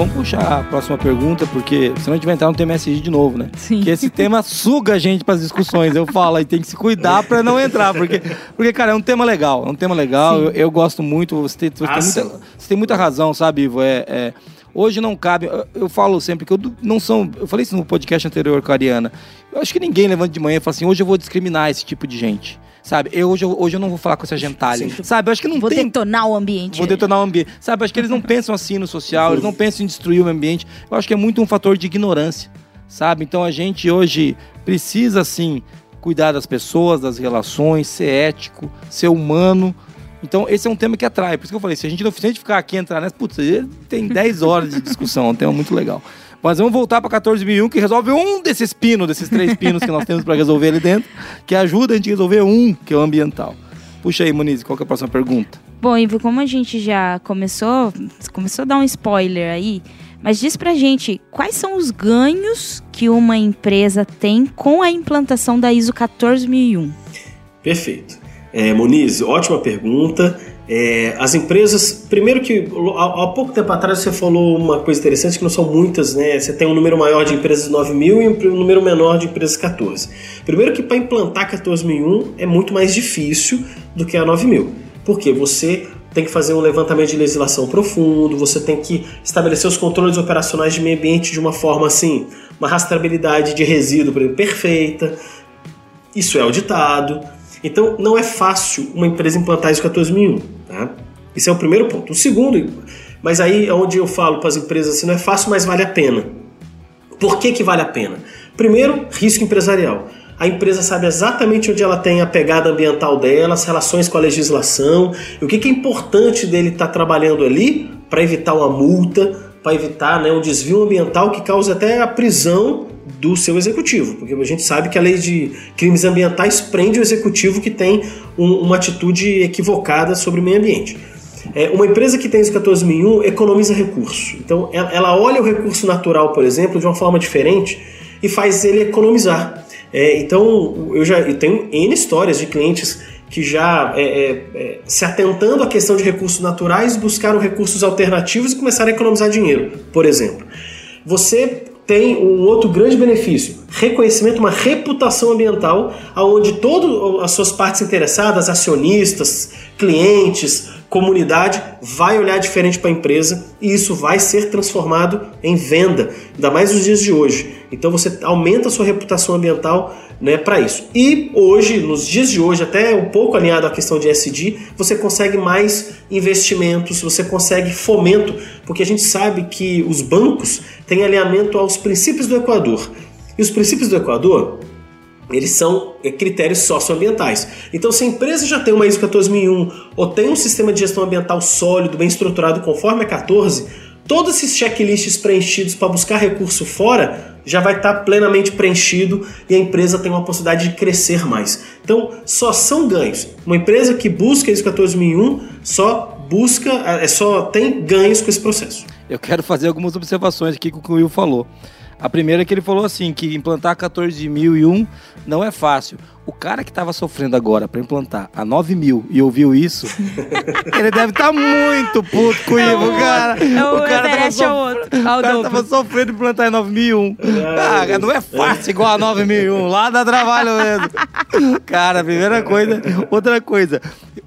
Vamos, puxar a próxima pergunta, porque senão a gente vai entrar no tema SG de novo, né? Sim. Que esse tema suga a gente para as discussões. Eu falo, aí tem que se cuidar para não entrar, porque, porque, cara, é um tema legal. É um tema legal. Eu, eu, gosto muito. Você tem, você, Ah, tem sim. muita, você tem muita razão, sabe, Ivo? É, é- hoje não cabe. eu- Eu falo sempre que eu não são. Eu falei isso no podcast anterior com a Ariana. Eu acho que ninguém levanta de manhã e fala assim: hoje eu vou discriminar esse tipo de gente. Sabe? Eu, hoje, eu, hoje eu não vou falar com essa gentalha. Sabe? Eu acho que não Vou tem detonar o ambiente. Vou detonar o ambiente. Sabe, acho que eles não pensam assim no social, eles não pensam em destruir o ambiente. Eu acho que é muito um fator de ignorância, sabe? Então a gente hoje precisa, assim, cuidar das pessoas, das relações, ser ético, ser humano. Então esse é um tema que atrai. Por isso que eu falei, se a gente não se a gente ficar aqui entrar nessa, putz, tem 10 horas de discussão, é um tema muito legal. Mas vamos voltar para 14001, que resolve um desses pinos, desses três pinos que nós temos para resolver ali dentro, que ajuda a gente a resolver um, que é o ambiental. Puxa aí, Moniz, qual que é a próxima pergunta? Bom, Ivo, como a gente já começou, começou a dar um spoiler aí, mas diz pra gente quais são os ganhos que uma empresa tem com a implantação da ISO 14001. Perfeito. É, Moniz, ótima pergunta. É, as empresas, primeiro que há, pouco tempo atrás você falou uma coisa interessante que não são muitas, né? Você tem um número maior de empresas 9 mil e um número menor de empresas 14. Primeiro que para implantar 14001 é muito mais difícil do que a 9 mil, porque você tem que fazer um levantamento de legislação profundo, você tem que estabelecer os controles operacionais de meio ambiente de uma forma assim, uma rastreabilidade de resíduo por exemplo, perfeita, isso é auditado. Então não é fácil uma empresa implantar ISO 14001. Tá? Esse é o primeiro ponto. O segundo, mas aí é onde eu falo para as empresas assim, não é fácil, mas vale a pena. Por que, que vale a pena? Primeiro, risco empresarial. A empresa sabe exatamente onde ela tem a pegada ambiental dela, as relações com a legislação, o que, que é importante dele estar trabalhando ali para evitar uma multa, para evitar né, um desvio ambiental que cause até a prisão do seu executivo, porque a gente sabe que a lei de crimes ambientais prende o executivo que tem um, uma atitude equivocada sobre o meio ambiente. É, uma empresa que tem ISO 14001 economiza recurso. Então, ela, ela, olha o recurso natural, por exemplo, de uma forma diferente e faz ele economizar. É, então, eu já eu tenho N histórias de clientes que já é, é, se atentando à questão de recursos naturais buscaram recursos alternativos e começaram a economizar dinheiro, por exemplo. Você tem um outro grande benefício, reconhecimento, uma reputação ambiental, aonde todas as suas partes interessadas, acionistas, clientes, comunidade, vai olhar diferente para a empresa e isso vai ser transformado em venda, ainda mais nos dias de hoje. Então você aumenta a sua reputação ambiental né, para isso. E hoje, nos dias de hoje, até um pouco alinhado à questão de SD, você consegue mais investimentos, você consegue fomento, porque a gente sabe que os bancos têm alinhamento aos princípios do Equador. E os princípios do Equador, eles são critérios socioambientais. Então, se a empresa já tem uma ISO 14001 ou tem um sistema de gestão ambiental sólido, bem estruturado, conforme a 14, todos esses checklists preenchidos para buscar recurso fora já vai estar plenamente preenchido e a empresa tem uma possibilidade de crescer mais. Então, só são ganhos. Uma empresa que busca ISO 14001 só busca, é só tem ganhos com esse processo. Eu quero fazer algumas observações aqui com o que o Will falou. A primeira é que ele falou assim, que implantar 14.001 não é fácil. O cara que estava sofrendo agora para implantar a 9 mil e ouviu isso, ele deve estar tá muito puto com o Ivo, cara. É o, o cara tava, é o outro. o cara tava sofrendo implantar em 9001. Ah, não é fácil igual a 9001, lá dá trabalho mesmo. Cara, primeira coisa. Outra coisa,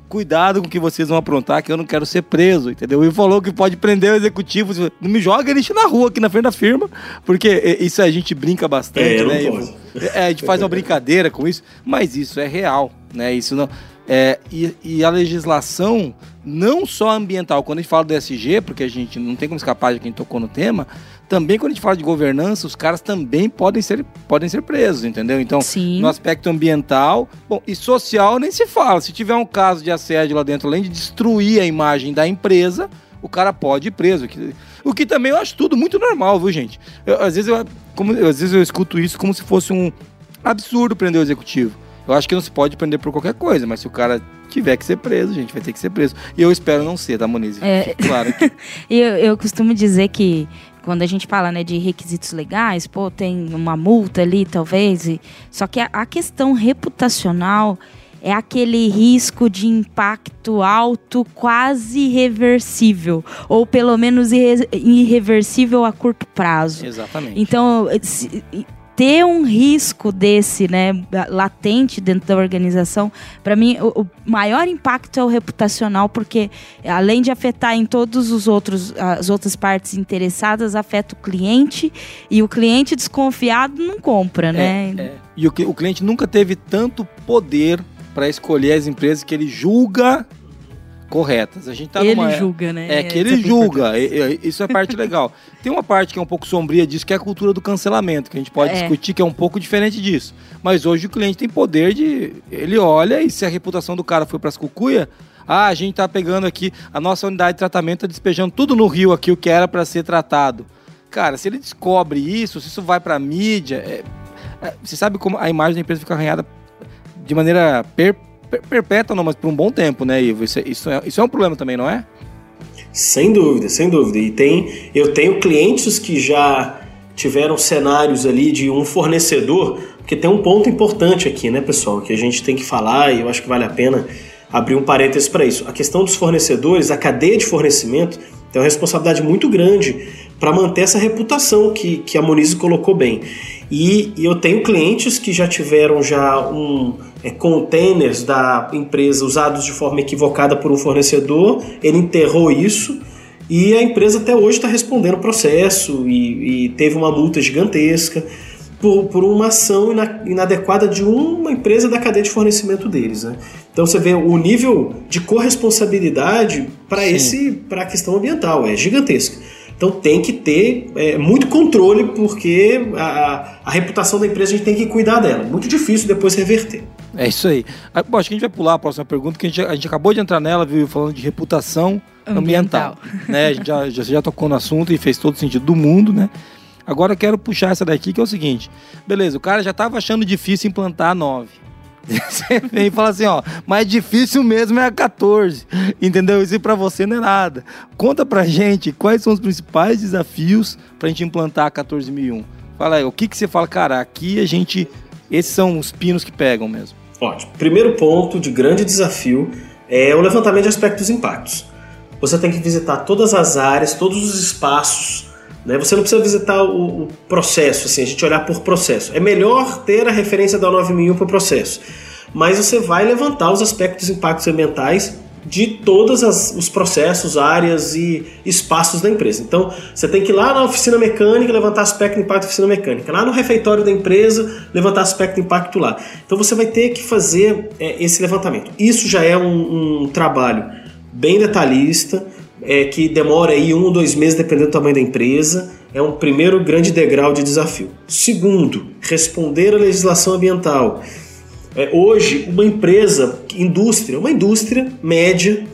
cuidado com o que vocês vão aprontar, que eu não quero ser preso, entendeu? O Ivo falou que pode prender o executivo. Não me joga lixo na rua aqui na frente da firma, porque isso a gente brinca bastante, é, né. É, a gente faz uma brincadeira com isso, mas isso é real, né? Isso não. É, e, e, a legislação, não só ambiental, quando a gente fala do SG, porque a gente não tem como escapar de quem tocou no tema, também quando a gente fala de governança, os caras também podem ser, podem ser presos, entendeu? Então, Sim. no aspecto ambiental, bom, e social nem se fala. Se tiver um caso de assédio lá dentro, além de destruir a imagem da empresa, o cara pode ir preso. O que também eu acho tudo muito normal, viu, gente? Eu, às, vezes eu, como, às vezes eu escuto isso como se fosse um absurdo prender o executivo. Eu acho que não se pode prender por qualquer coisa, mas se o cara tiver que ser preso, gente, vai ter que ser preso. E eu espero não ser, tá, Moniz? É... Claro que... eu, eu costumo dizer que quando a gente fala né, de requisitos legais, pô, tem uma multa ali, talvez. E... Só que a, a questão reputacional é aquele risco de impacto alto quase irreversível, ou pelo menos irre irreversível a curto prazo. Exatamente. Então, se, ter um risco desse, né, latente dentro da organização, para mim o, o, maior impacto é o reputacional, porque além de afetar em todos os outros as outras partes interessadas, afeta o cliente e o cliente desconfiado não compra, né? É, é. E o, o cliente nunca teve tanto poder para escolher as empresas que ele julga corretas. A gente tá ele numa... julga, né? É que ele julga. Isso é parte legal. Tem uma parte que é um pouco sombria disso, que é a cultura do cancelamento, que a gente pode é. discutir, que é um pouco diferente disso. Mas hoje o cliente tem poder de. Ele olha e se a reputação do cara foi para as cucuia. Ah, a gente tá pegando aqui a nossa unidade de tratamento, tá despejando tudo no rio aqui, o que era para ser tratado. Cara, se ele descobre isso, se isso vai pra mídia, é... É... você sabe como a imagem da empresa fica arranhada de maneira per perpétua, não, mas por um bom tempo, né, Ivo? Isso, é, isso, é, isso é um problema também, não é? Sem dúvida, sem dúvida. E tem, eu tenho clientes que já tiveram cenários ali de um fornecedor, porque tem um ponto importante aqui, né, pessoal, que a gente tem que falar e eu acho que vale a pena abrir um parênteses para isso. A questão dos fornecedores, a cadeia de fornecimento, tem uma responsabilidade muito grande para manter essa reputação que, que a Moniz colocou bem. E, e eu tenho clientes que já tiveram já um containers da empresa usados de forma equivocada por um fornecedor, ele enterrou isso e a empresa até hoje está respondendo o processo e, e, teve uma multa gigantesca por, por uma ação inadequada de uma empresa da cadeia de fornecimento deles. Né? Então você vê o nível de corresponsabilidade para esse para a questão ambiental é gigantesca. Então tem que ter é, muito controle, porque a, a, reputação da empresa a gente tem que cuidar dela. Muito difícil depois reverter. É isso aí. Ah, bom, acho que a gente vai pular a próxima pergunta, que a gente, a gente acabou de entrar nela, viu, falando de reputação ambiental. ambiental né? A gente já, já, já tocou no assunto e fez todo sentido do mundo, né? Agora eu quero puxar essa daqui, que é o seguinte. Beleza, o cara já estava achando difícil implantar a 9. Você vem e fala assim, ó, mais difícil mesmo é a 14, entendeu? Isso para você não é nada. Conta pra gente quais são os principais desafios pra gente implantar a 14001. Fala aí, o que que você fala, cara, aqui a gente, esses são os pinos que pegam mesmo. Ótimo. Primeiro ponto de grande desafio é o levantamento de aspectos e impactos. Você tem que visitar todas as áreas, todos os espaços, né? Você não precisa visitar o, o, processo, assim, a gente olhar por processo. É melhor ter a referência da 9001 para o processo, mas você vai levantar os aspectos e impactos ambientais de todos os processos, áreas e espaços da empresa. Então, você tem que ir lá na oficina mecânica levantar aspecto de impacto da oficina mecânica, lá no refeitório da empresa levantar aspecto de impacto lá. Então, você vai ter que fazer é, esse levantamento. Isso já é um, um trabalho bem detalhista, é, que demora aí um ou dois meses, dependendo do tamanho da empresa. É um primeiro grande degrau de desafio. Segundo, responder à legislação ambiental. É, hoje, uma empresa, indústria, uma indústria média,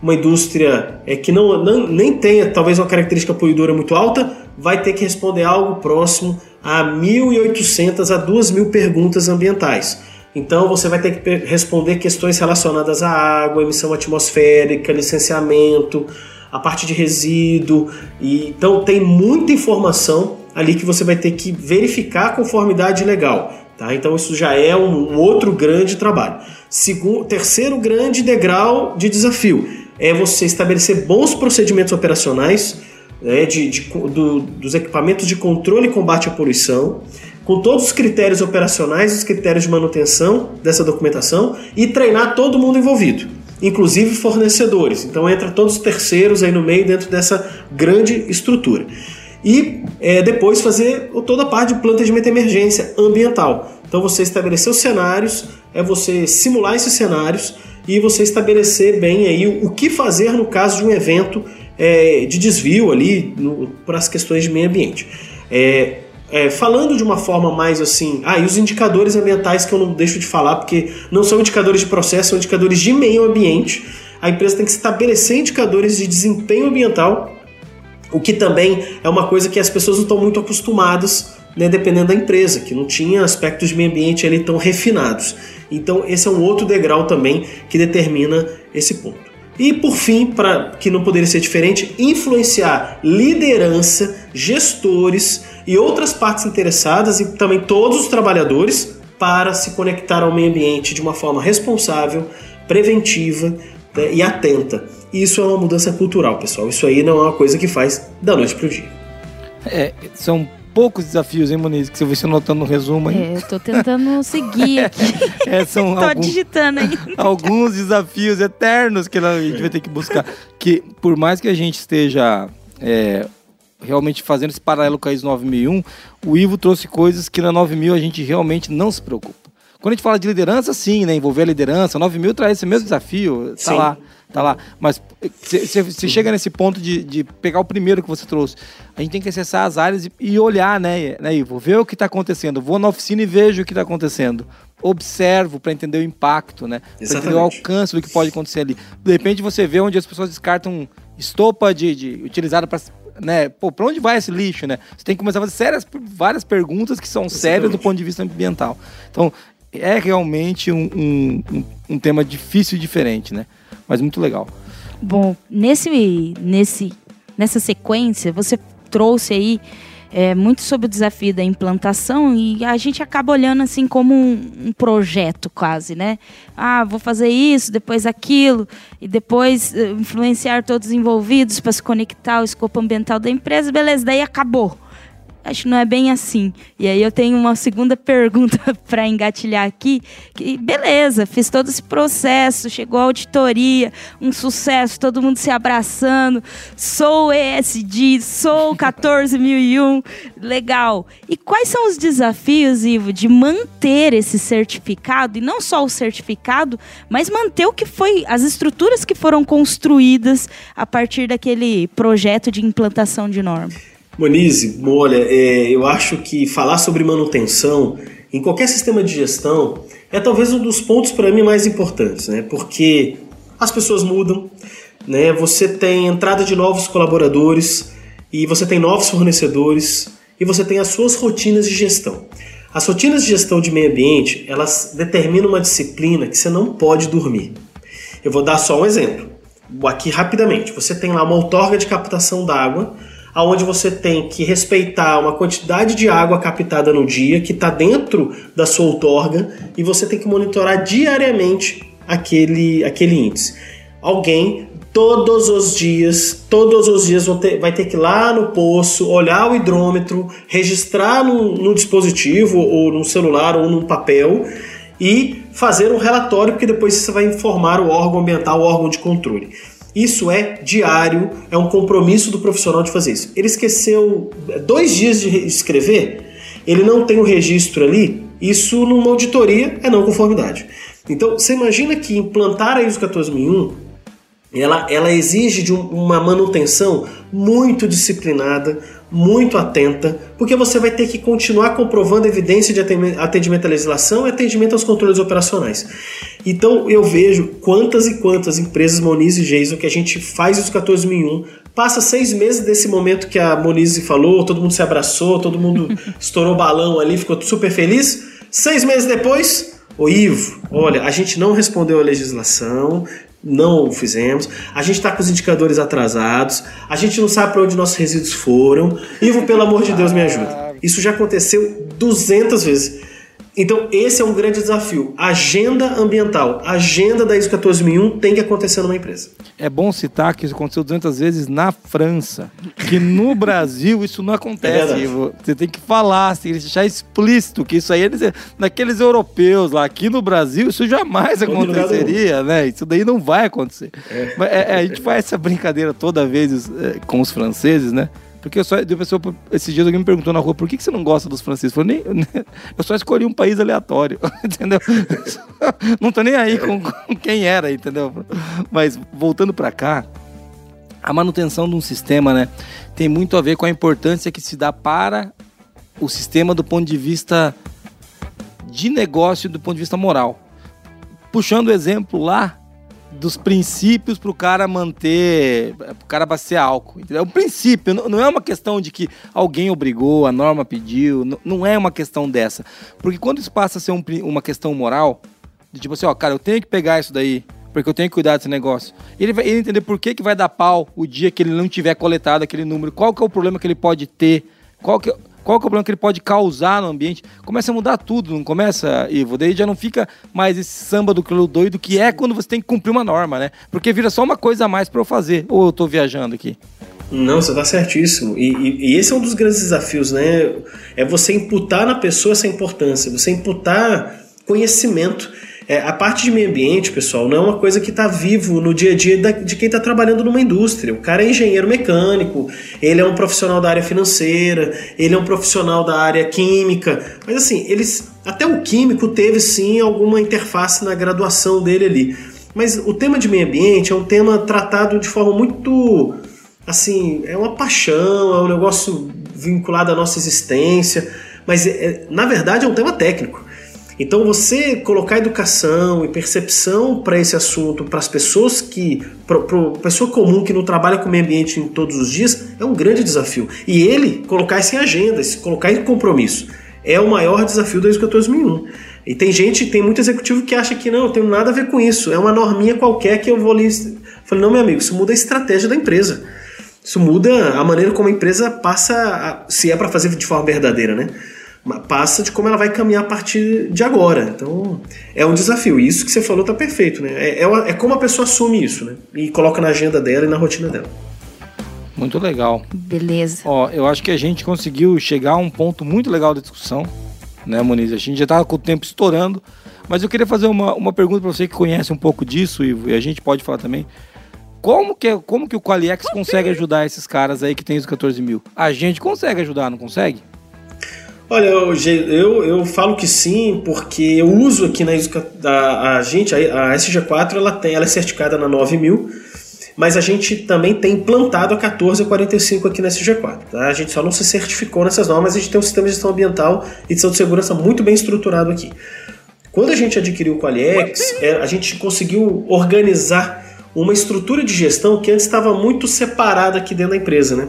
uma indústria é, que não, não, nem tenha talvez uma característica poluidora muito alta, vai ter que responder algo próximo a 1.800 a 2.000 perguntas ambientais. Então você vai ter que responder questões relacionadas à água, emissão atmosférica, licenciamento, a parte de resíduo. E, então tem muita informação ali que você vai ter que verificar a conformidade legal. Tá? Então isso já é um, outro grande trabalho. Segundo, terceiro grande degrau de desafio é você estabelecer bons procedimentos operacionais né, de, de do, dos equipamentos de controle e combate à poluição, com todos os critérios operacionais, os critérios de manutenção dessa documentação e treinar todo mundo envolvido inclusive fornecedores. Então entra todos os terceiros aí no meio dentro dessa grande estrutura. E é, depois fazer toda a parte de planejamento de emergência ambiental. Então você estabelecer os cenários, é você simular esses cenários e você estabelecer bem aí o, que fazer no caso de um evento é, de desvio ali para as questões de meio ambiente. É, é, falando de uma forma mais assim, ah, e os indicadores ambientais que eu não deixo de falar, porque não são indicadores de processo, são indicadores de meio ambiente. A empresa tem que estabelecer indicadores de desempenho ambiental, o que também é uma coisa que as pessoas não estão muito acostumadas, né, dependendo da empresa, que não tinha aspectos de meio ambiente ali tão refinados. Então, esse é um outro degrau também que determina esse ponto. E por fim, para que não poderia ser diferente, influenciar liderança, gestores e outras partes interessadas e também todos os trabalhadores para se conectar ao meio ambiente de uma forma responsável, preventiva né, e atenta. E isso é uma mudança cultural, pessoal. Isso aí não é uma coisa que faz da noite para o dia. É, são poucos desafios, hein, Moniz? Que você vai anotando no resumo aí. É, eu tô tentando seguir aqui. É, são tô alguns, digitando aí. alguns desafios eternos que a gente vai ter que buscar. Que por mais que a gente esteja é, realmente fazendo esse paralelo com a ISO 9001, o Ivo trouxe coisas que na 9000 a gente realmente não se preocupa. Quando a gente fala de liderança, sim, né? Envolver a liderança, 9000 traz esse mesmo desafio, tá Sim. lá, tá lá. Mas você chega nesse ponto de, de pegar o primeiro que você trouxe. A gente tem que acessar as áreas e, e olhar, né, né, Ivo? Ver o que está acontecendo. Vou na oficina e vejo o que está acontecendo. Observo para entender o impacto, né? Para entender o alcance do que pode acontecer ali. De repente você vê onde as pessoas descartam estopa de, de utilizada para né, pô, pra onde vai esse lixo, né? Você tem que começar a fazer sérias, várias perguntas que são sérias do ponto de vista ambiental. Então, é realmente um, um, um- tema difícil e diferente, né? Mas muito legal. Bom, nesse, nesse, nessa sequência, você trouxe aí é, muito sobre o desafio da implantação e a gente acaba olhando assim como um, um projeto quase, né? Ah, vou fazer isso, depois aquilo, e depois eh, influenciar todos os envolvidos para se conectar ao escopo ambiental da empresa, beleza, daí acabou. Acho que não é bem assim. E aí eu tenho uma segunda pergunta para engatilhar aqui. Que beleza, fiz todo esse processo, chegou a auditoria, um sucesso, todo mundo se abraçando. Sou ESG, sou 14001, legal. E quais são os desafios, Ivo, de manter esse certificado e não só o certificado, mas manter o que foi as estruturas que foram construídas a partir daquele projeto de implantação de norma? Monize, olha, é, eu acho que falar sobre manutenção em qualquer sistema de gestão é talvez um dos pontos para mim mais importantes, né? Porque as pessoas mudam, né? Você tem entrada de novos colaboradores e você tem novos fornecedores e você tem as suas rotinas de gestão. As rotinas de gestão de meio ambiente, elas determinam uma disciplina que você não pode dormir. Eu vou dar só um exemplo. Aqui rapidamente. Você tem lá uma outorga de captação d'água, aonde você tem que respeitar uma quantidade de água captada no dia que está dentro da sua outorga e você tem que monitorar diariamente aquele, aquele índice. Alguém todos os dias, todos os dias ter- vai ter que ir lá no poço, olhar o hidrômetro, registrar no dispositivo ou no celular ou num papel e fazer um relatório, porque depois você vai informar o órgão ambiental, o órgão de controle. Isso é diário, é um compromisso do profissional de fazer isso. Ele esqueceu dois dias de re- escrever, ele não tem o registro ali, isso numa auditoria é não conformidade. Então, você imagina que implantar a ISO 14001 ela, ela exige de um- uma manutenção muito disciplinada, muito atenta, porque você vai ter que continuar comprovando evidência de atendimento à legislação e atendimento aos controles operacionais. Então eu vejo quantas e quantas empresas Moniz e Jason que a gente faz isso 14001, passa seis meses desse momento que a Moniz falou, todo mundo se abraçou, todo mundo estourou balão ali, ficou super feliz. Seis meses depois, Ô Ivo, olha, a gente não respondeu à legislação, não o fizemos, a gente está com os indicadores atrasados, a gente não sabe para onde nossos resíduos foram. Ivo, pelo amor de Deus, me ajuda. Isso já aconteceu 200 vezes. Então, esse é um grande desafio. Agenda ambiental, agenda da ISO 14001 tem que acontecer numa empresa. É bom citar que isso aconteceu 200 vezes na França. Que no Brasil isso não É acontece. Ivo. Você tem que falar, você tem que deixar explícito que isso aí é daqueles europeus lá. Aqui no Brasil isso jamais Todo aconteceria, né? Isso daí não vai acontecer. Mas, é, é, a gente faz essa brincadeira toda vez é, com os franceses, né? Porque eu só, pessoa, esses dias alguém me perguntou na rua por que, que você não gosta dos franceses? Eu, falei, nem, eu só escolhi um país aleatório, entendeu? Não tô nem aí com, com quem era, entendeu? Mas voltando pra cá, a manutenção de um sistema, né, tem muito a ver com a importância que se dá para o sistema do ponto de vista de negócio, do ponto de vista moral. Puxando o exemplo lá dos princípios para o cara manter, para o cara abastecer álcool. entendeu? É um princípio, não é uma questão de que alguém obrigou, a norma pediu, não- é uma questão dessa. Porque quando isso passa a ser um uma questão moral, de tipo assim, ó, cara, eu tenho que pegar isso daí, porque eu tenho que cuidar desse negócio. Ele vai ele entender por que, que vai dar pau o dia que ele não tiver coletado aquele número, qual que é o problema que ele pode ter, qual que é- qual é o problema que ele pode causar no ambiente. Começa a mudar tudo, não começa, Ivo? Daí já não fica mais esse samba do crioulo doido que é quando você tem que cumprir uma norma, né? Porque vira só uma coisa a mais para eu fazer. Ou eu tô viajando aqui? Não, você está certíssimo. E, e, e, esse é um dos grandes desafios, né? É você imputar na pessoa essa importância, você imputar conhecimento. É, a parte de meio ambiente, pessoal, não é uma coisa que está vivo no dia a dia da, de quem está trabalhando numa indústria. O cara é engenheiro mecânico, ele é um profissional da área financeira, ele é um profissional da área química. Mas assim, eles. Até o químico teve sim alguma interface na graduação dele ali. Mas o tema de meio ambiente é um tema tratado de forma muito. Assim, é uma paixão, é um negócio vinculado à nossa existência, mas é, na verdade é um tema técnico. Então você colocar educação e percepção para esse assunto, para as pessoas que, para pessoa comum que não trabalha com o meio ambiente em todos os dias, é um grande desafio. E ele colocar isso em agenda, colocar em compromisso, é o maior desafio desde 2001. E tem gente, tem muito executivo que acha que não, não tem nada a ver com isso, é uma norminha qualquer que eu vou ali. Falei, não, meu amigo, isso muda a estratégia da empresa. Isso muda a maneira como a empresa passa, a, se é para fazer de forma verdadeira, né? Passa de como ela vai caminhar a partir de agora. Então, é um desafio. E isso que você falou tá perfeito, né? É, é, é, como a pessoa assume isso, né? E coloca na agenda dela e na rotina dela. Muito legal. Beleza. Ó, eu acho que a gente conseguiu chegar a um ponto muito legal da discussão, né, Moniz? A gente já tava com o tempo estourando, mas eu queria fazer uma, uma pergunta para você que conhece um pouco disso, Ivo, e a gente pode falar também. Como que, como que o Qualiex consegue ajudar esses caras aí que tem os 14 mil? A gente consegue ajudar, não consegue? Olha, eu, eu, eu falo que sim, porque eu uso aqui na a, a gente, a, a SG4 ela, tem, ela é certificada na 9000, mas a gente também tem implantado a 1445 aqui na SG4. Tá? A gente só não se certificou nessas normas, a gente tem um sistema de gestão ambiental e de segurança muito bem estruturado aqui. Quando a gente adquiriu o Qualiex, é, a gente conseguiu organizar uma estrutura de gestão que antes estava muito separada aqui dentro da empresa, né?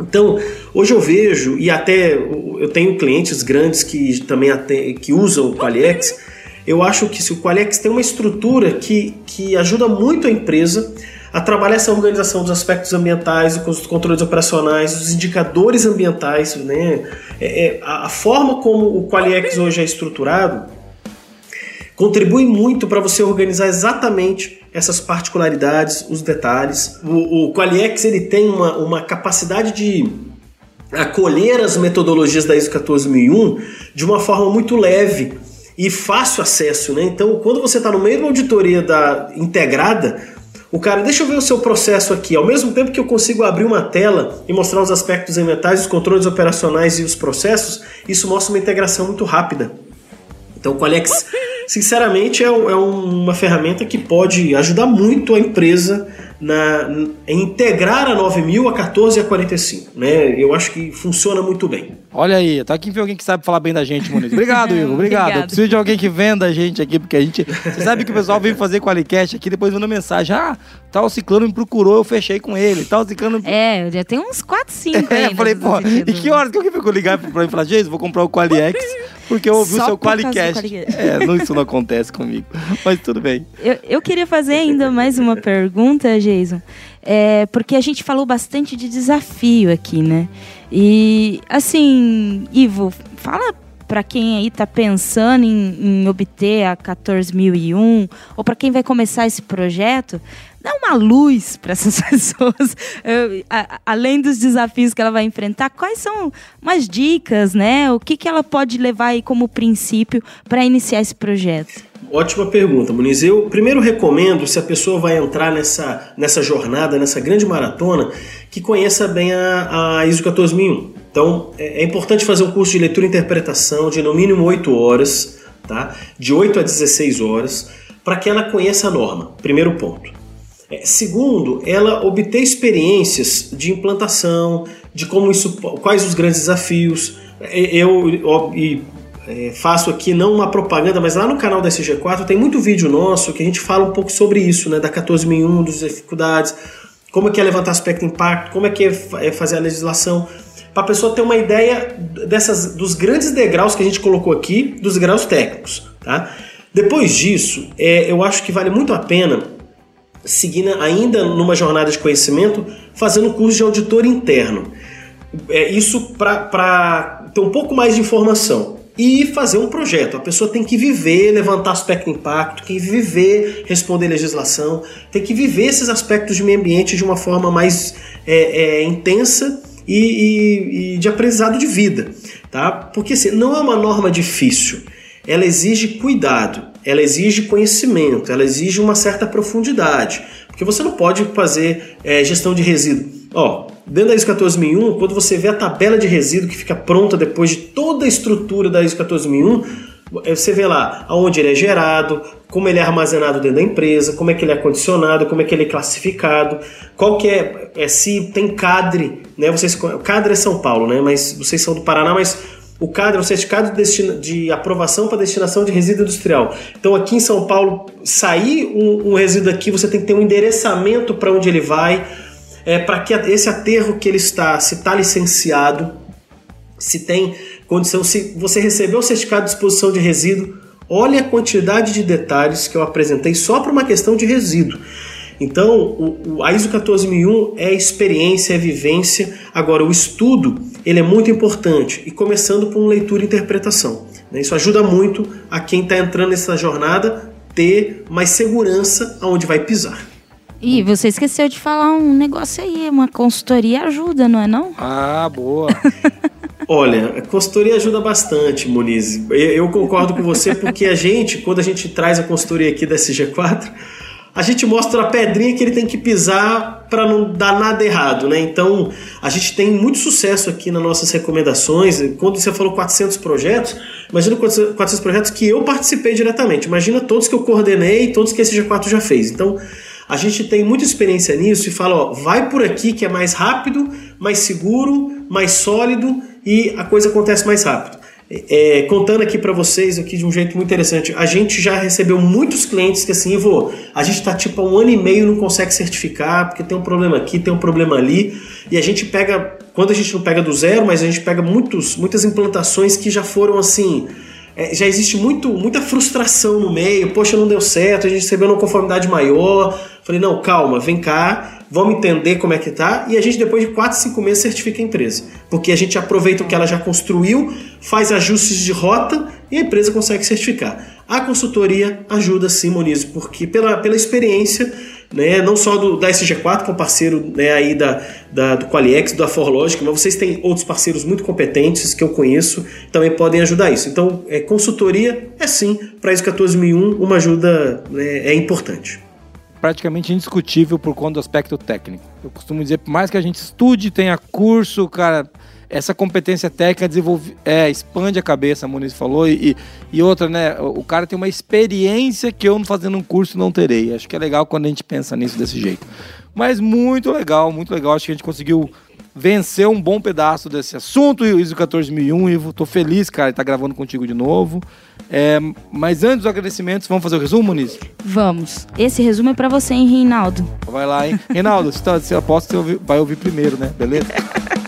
Então, hoje eu vejo, e até eu tenho clientes grandes que também que usam o Qualiex, eu acho que se o Qualiex tem uma estrutura que, que ajuda muito a empresa a trabalhar essa organização dos aspectos ambientais, dos controles operacionais, dos indicadores ambientais, né? É, é, a forma como o Qualiex hoje é estruturado contribui muito para você organizar exatamente essas particularidades, os detalhes. O, o Qualiex ele tem uma, uma capacidade de acolher as metodologias da ISO 14001 de uma forma muito leve e fácil acesso, né? Então, quando você está no meio de uma auditoria da integrada, o cara, deixa eu ver o seu processo aqui. Ao mesmo tempo que eu consigo abrir uma tela e mostrar os aspectos ambientais, os controles operacionais e os processos, isso mostra uma integração muito rápida. Então, o Qualiex sinceramente, é, é uma ferramenta que pode ajudar muito a empresa na, em integrar a 9000, a 14 e a 45. Né? Eu acho que funciona muito bem. Olha aí, tá aqui alguém que sabe falar bem da gente, Muniz. Obrigado, Igor. Obrigado. Obrigado. Eu preciso de alguém que venda a gente aqui, porque a gente. Você sabe que o pessoal vem fazer Qualicast aqui, depois manda mensagem. Ah, tal ciclano me procurou, eu fechei com ele. Tal ciclano. É, já tem uns 4, 5 É, falei, pô, e que horas que alguém ficou ligar pra mim e falar, Jesus, vou comprar o Qualiex, porque eu ouvi Só o seu Qualicast. É, não, isso não acontece comigo. Mas tudo bem. Eu, eu queria fazer ainda mais uma pergunta, Jason. É, porque a gente falou bastante de desafio aqui, né? E, assim, Ivo, fala para quem aí está pensando em, em, obter a 14.001 ou para quem vai começar esse projeto, dá uma luz para essas pessoas, Eu, a, além dos desafios que ela vai enfrentar, quais são umas dicas, né? O que, que ela pode levar aí como princípio para iniciar esse projeto? Ótima pergunta, Muniz. Eu primeiro recomendo, se a pessoa vai entrar nessa, nessa jornada, nessa grande maratona, que conheça bem a, a ISO 14001. Então, é, é importante fazer um curso de leitura e interpretação de no mínimo 8 horas, tá? de 8 a 16 horas, para que ela conheça a norma. Primeiro ponto. É, segundo, ela obter experiências de implantação, de como isso, quais os grandes desafios. É, eu, eu e é, faço aqui não uma propaganda, mas lá no canal da SG4 tem muito vídeo nosso que a gente fala um pouco sobre isso, né, da 14001, das dificuldades, como é que é levantar aspecto impacto, como é que é, é fazer a legislação, para a pessoa ter uma ideia dessas dos grandes degraus que a gente colocou aqui, dos degraus técnicos, tá? Depois disso, é, eu acho que vale muito a pena seguir ainda numa jornada de conhecimento, fazendo curso de auditor interno. é, isso para ter um pouco mais de informação e fazer um projeto. A pessoa tem que viver, levantar aspecto impacto, tem que viver, responder legislação, tem que viver esses aspectos de meio ambiente de uma forma mais é, é, intensa e, e, e, de aprendizado de vida, tá? Porque assim, não é uma norma difícil, ela exige cuidado, ela exige conhecimento, ela exige uma certa profundidade, porque você não pode fazer é, gestão de resíduo. Ó, dentro da ISO 14001, quando você vê a tabela de resíduo que fica pronta depois de toda a estrutura da ISO 14001, é, você vê lá aonde ele é gerado, como ele é armazenado dentro da empresa, como é que ele é condicionado, como é que ele é classificado, qual que é, é se tem cadre, né? Vocês, cadre é São Paulo, né? Mas vocês são do Paraná, mas o CAD é o certificado de, de aprovação para destinação de resíduo industrial. Então aqui em São Paulo, sair um, um resíduo aqui, você tem que ter um endereçamento para onde ele vai, é, para que esse aterro que ele está, se está licenciado, se tem condição, se você recebeu o certificado de disposição de resíduo, olhe a quantidade de detalhes que eu apresentei só para uma questão de resíduo. Então, o, o, a ISO 14001 é experiência, é vivência. Agora, o estudo ele é muito importante e começando por leitura e interpretação. Né? Isso ajuda muito a quem está entrando nessa jornada ter mais segurança aonde vai pisar. E você esqueceu de falar um negócio aí, uma consultoria ajuda, não é não? Ah, boa. Olha, a consultoria ajuda bastante, Muniz. Eu concordo com você porque a gente, quando a gente traz a consultoria aqui da SG4, a gente mostra a pedrinha que ele tem que pisar para não dar nada errado, né? Então, a gente tem muito sucesso aqui nas nossas recomendações. Quando você falou 400 projetos, imagina 400 projetos que eu participei diretamente. Imagina todos que eu coordenei, todos que esse G4 já fez. Então, a gente tem muita experiência nisso e fala, ó, vai por aqui que é mais rápido, mais seguro, mais sólido e a coisa acontece mais rápido. É, contando aqui para vocês aqui de um jeito muito interessante, a gente já recebeu muitos clientes que assim, a gente está tipo há um ano e meio não consegue certificar porque tem um problema aqui, tem um problema ali, e a gente pega, quando a gente não pega do zero, mas a gente pega muitos, muitas implantações que já foram assim, é, já existe muito, muita frustração no meio, poxa, não deu certo, a gente recebeu uma conformidade maior, falei, não, calma, vem cá, vamos entender como é que tá, e a gente depois de 4, 5 meses certifica a empresa. Porque a gente aproveita o que ela já construiu, faz ajustes de rota e a empresa consegue certificar. A consultoria ajuda sim, Moniz, porque pela, pela experiência, né, não só do, da SG4, que é um parceiro né, aí da, da, do Qualiex, da Forlogic, mas vocês têm outros parceiros muito competentes que eu conheço, também podem ajudar isso. Então, é, consultoria é sim, para ISO 14001, uma ajuda né, é importante praticamente indiscutível por conta do aspecto técnico. Eu costumo dizer, por mais que a gente estude, tenha curso, cara, essa competência técnica desenvolve, é, expande a cabeça, a Muniz falou, e, e outra, né, o cara tem uma experiência que eu fazendo um curso não terei. Acho que é legal quando a gente pensa nisso desse jeito. Mas muito legal, muito legal. Acho que a gente conseguiu vencer um bom pedaço desse assunto, ISO 14001, Ivo. Tô feliz, cara, de estar tá gravando contigo de novo. É, mas antes dos agradecimentos, vamos fazer o resumo, Muniz? Vamos. Esse resumo é para você, hein, Reinaldo? Vai lá, hein? Reinaldo, você, tá, você aposta que você vai ouvir primeiro, né? Beleza?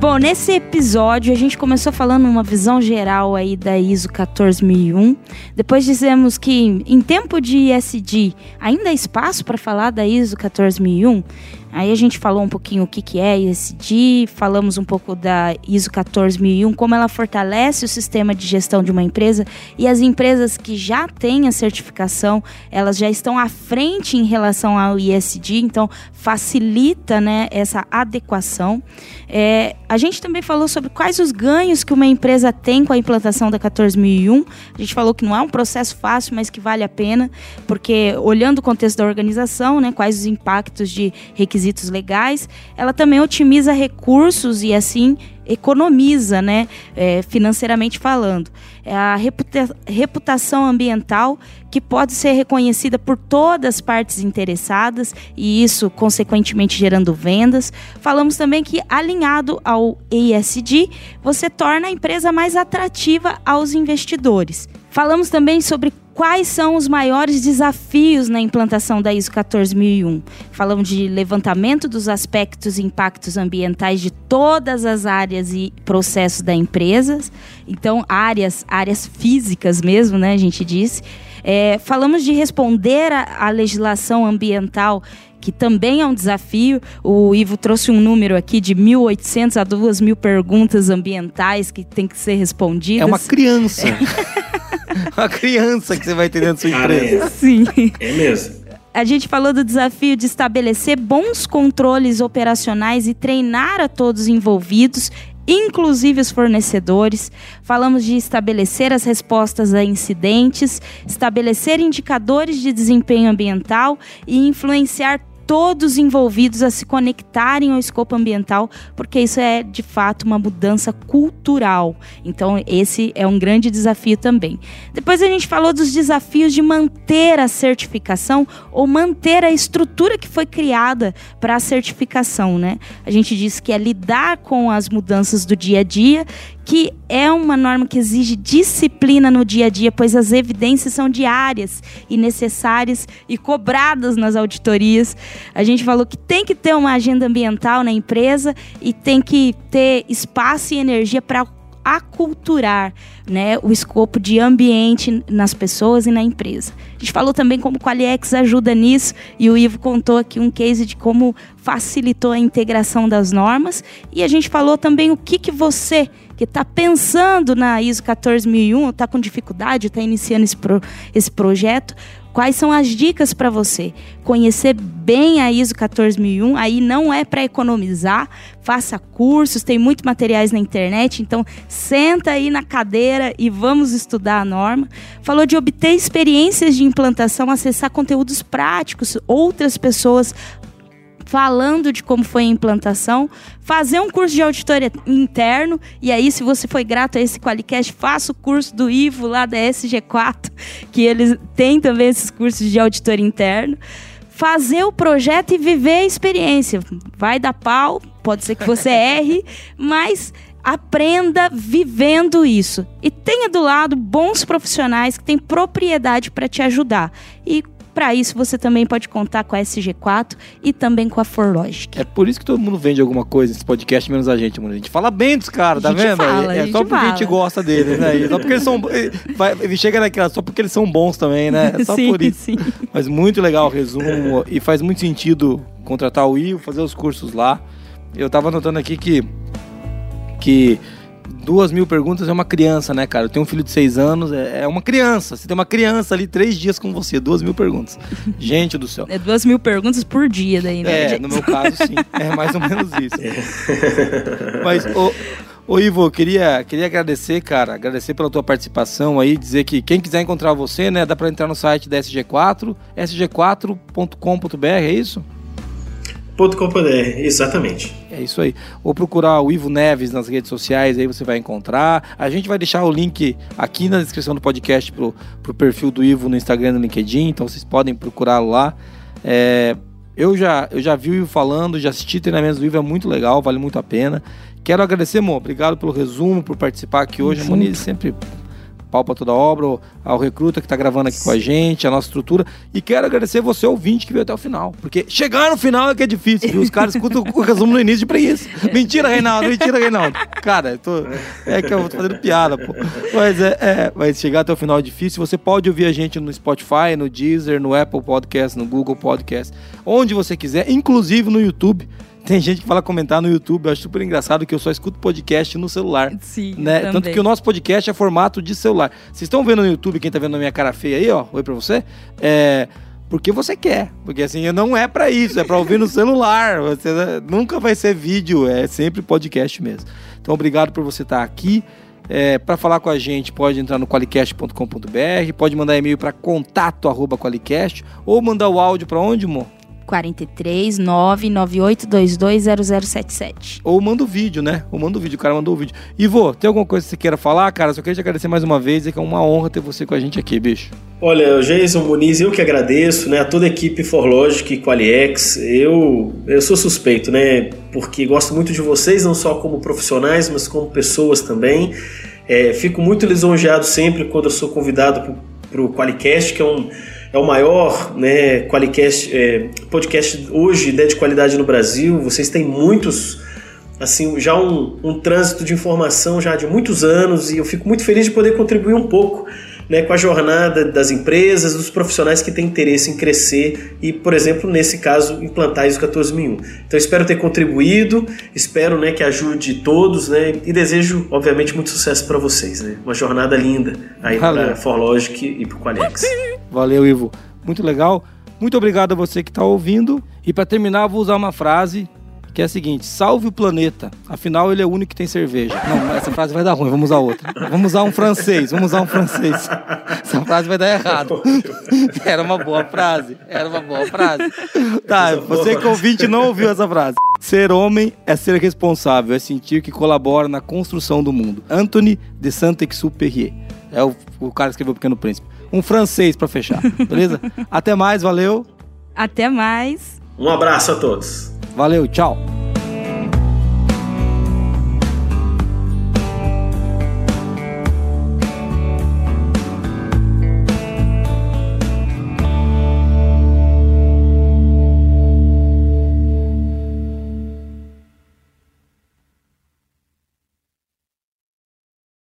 Bom, nesse episódio a gente começou falando uma visão geral aí da ISO 14001. Depois dizemos que em tempo de ISD ainda há espaço para falar da ISO 14001. Aí a gente falou um pouquinho o que, que é ISD, falamos um pouco da ISO 14001, como ela fortalece o sistema de gestão de uma empresa e as empresas que já têm a certificação, elas já estão à frente em relação ao ISD, então facilita né, essa adequação. É, a gente também falou sobre quais os ganhos que uma empresa tem com a implantação da 14001. A gente falou que não é um processo fácil, mas que vale a pena, porque olhando o contexto da organização, né, quais os impactos de requisitos requisitos legais, ela também otimiza recursos e assim economiza, né, é, financeiramente falando. É a reputa reputação ambiental que pode ser reconhecida por todas as partes interessadas e isso consequentemente gerando vendas. Falamos também que alinhado ao ESG, você torna a empresa mais atrativa aos investidores. Falamos também sobre quais são os maiores desafios na implantação da ISO 14001. Falamos de levantamento dos aspectos e impactos ambientais de todas as áreas e processos da empresa. Então, áreas, áreas físicas mesmo, né, a gente disse. É, falamos de responder à legislação ambiental que também é um desafio. O Ivo trouxe um número aqui de 1.800 a 2.000 perguntas ambientais que tem que ser respondidas. É uma criança. uma criança que você vai ter dentro da sua empresa. é. Sim. É mesmo. A gente falou do desafio de estabelecer bons controles operacionais e treinar a todos envolvidos, inclusive os fornecedores. Falamos de estabelecer as respostas a incidentes, estabelecer indicadores de desempenho ambiental e influenciar todos envolvidos a se conectarem ao escopo ambiental, porque isso é de fato uma mudança cultural. Então, esse é um grande desafio também. Depois a gente falou dos desafios de manter a certificação ou manter a estrutura que foi criada para a certificação, né? A gente disse que é lidar com as mudanças do dia a dia que é uma norma que exige disciplina no dia a dia, pois as evidências são diárias e necessárias e cobradas nas auditorias. A gente falou que tem que ter uma agenda ambiental na empresa e tem que ter espaço e energia para aculturar né, o escopo de ambiente nas pessoas e na empresa. A gente falou também como o Qualiex ajuda nisso e o Ivo contou aqui um case de como facilitou a integração das normas e a gente falou também o que, que você que está pensando na ISO 14001, está com dificuldade, está iniciando esse, pro, esse projeto, Quais são as dicas para você? Conhecer bem a ISO 14001, aí não é para economizar, faça cursos, tem muitos materiais na internet, então senta aí na cadeira e vamos estudar a norma. Falou de obter experiências de implantação, acessar conteúdos práticos, outras pessoas falando de como foi a implantação, fazer um curso de auditoria interno, e aí se você foi grato a esse Qualicast, faça o curso do Ivo lá da SG4, que eles têm também esses cursos de auditoria interno. Fazer o projeto e viver a experiência. Vai dar pau, pode ser que você erre, mas aprenda vivendo isso. E tenha do lado bons profissionais que têm propriedade para te ajudar. E para isso, você também pode contar com a SG4 e também com a ForLogic. É por isso que todo mundo vende alguma coisa nesse podcast, menos a gente, mano. A gente fala bem dos caras, tá vendo? fala, é é só porque a gente fala. gosta deles, né? E Só porque eles são. vai- Ele chega naquela, só porque eles são bons também, né? É só sim, por isso. sim. Mas muito legal o resumo e faz muito sentido contratar o Ivo, fazer os cursos lá. Eu tava anotando aqui que. que duas mil perguntas é uma criança, né, cara? Eu tenho um filho de seis anos, é, é uma criança. Você tem uma criança ali três dias com você, duas mil perguntas. Gente do céu. É duas mil perguntas por dia daí, né? É, no meu caso, sim. É mais ou menos isso. Mas, ô, ô Ivo, eu queria, queria agradecer, cara, agradecer pela tua participação aí, dizer que quem quiser encontrar você, né, dá pra entrar no site da SG4, sg4.com.br, é isso? .com.br, exatamente. É isso aí. Ou procurar o Ivo Neves nas redes sociais, aí você vai encontrar. A gente vai deixar o link aqui na descrição do podcast pro, pro perfil do Ivo no Instagram e no LinkedIn, então vocês podem procurá-lo lá. É, eu, já, eu já vi o Ivo falando, já assisti treinamentos do Ivo, é muito legal, vale muito a pena. Quero agradecer, Mo, obrigado pelo resumo, por participar aqui hoje. Junto. Moniz sempre pau pra toda obra, ao recruta que tá gravando aqui com a gente, a nossa estrutura. E quero agradecer você, ouvinte, que veio até o final. Porque chegar no final é que é difícil, viu? Os caras escutam o resumo no início de preguiça. Mentira, Reinaldo, mentira, Reinaldo. Cara, tô... é que eu tô fazendo piada, pô. Mas, é, é, mas chegar até o final é difícil. Você pode ouvir a gente no Spotify, no Deezer, no Apple Podcast, no Google Podcast, onde você quiser, inclusive no YouTube. Tem gente que fala comentar no YouTube, eu acho super engraçado que eu só escuto podcast no celular Sim, né? Tanto que o nosso podcast é formato de celular. Vocês estão vendo no YouTube, quem tá vendo a minha cara feia aí, ó, oi pra você, é porque você quer, porque assim, não é pra isso, é pra ouvir no celular. Você né, nunca vai ser vídeo, é sempre podcast mesmo. Então, obrigado por você estar aqui. É, para falar com a gente, pode entrar no qualicast.com.br, pode mandar e-mail para contato arroba qualicast ou mandar o áudio para onde, mo? 43 998220077. Ou manda o vídeo, né? Ou manda o vídeo, o cara mandou o vídeo. Ivo, tem alguma coisa que você queira falar, cara? Só queria te agradecer mais uma vez, é que é uma honra ter você com a gente aqui, bicho. Olha, Jason Muniz, eu que agradeço, né, a toda a equipe Forlogic e Qualiex. Eu, eu sou suspeito, né, porque gosto muito de vocês, não só como profissionais, mas como pessoas também. É, fico muito lisonjeado sempre quando eu sou convidado para o Qualicast, que é um é o maior né, Qualicast, é, podcast hoje né, de qualidade no Brasil. Vocês têm muitos, assim, já um, um trânsito de informação já de muitos anos e eu fico muito feliz de poder contribuir um pouco né, com a jornada das empresas, dos profissionais que têm interesse em crescer e, por exemplo, nesse caso, implantar ISO 14001. Então, espero ter contribuído, espero né, que ajude todos né, e desejo, obviamente, muito sucesso para vocês. Né? Uma jornada linda aí para a ForLogic e para o Qualix. Valeu, Ivo. Muito legal. Muito obrigado a você que está ouvindo. E para terminar, vou usar uma frase que é a seguinte: salve o planeta, afinal ele é o único que tem cerveja. Não, essa frase vai dar ruim, vamos usar outra. Vamos usar um francês, vamos usar um francês. Essa frase vai dar errado. Era uma boa frase, era uma boa frase. Tá, você que ouvinte não ouviu essa frase. Ser homem é ser responsável, é sentir que colabora na construção do mundo. Anthony de Saint-Exupéry. É o, o cara que escreveu o Pequeno Príncipe. Um francês para fechar, beleza? Até mais, valeu. Até mais. Um abraço a todos. Valeu, tchau.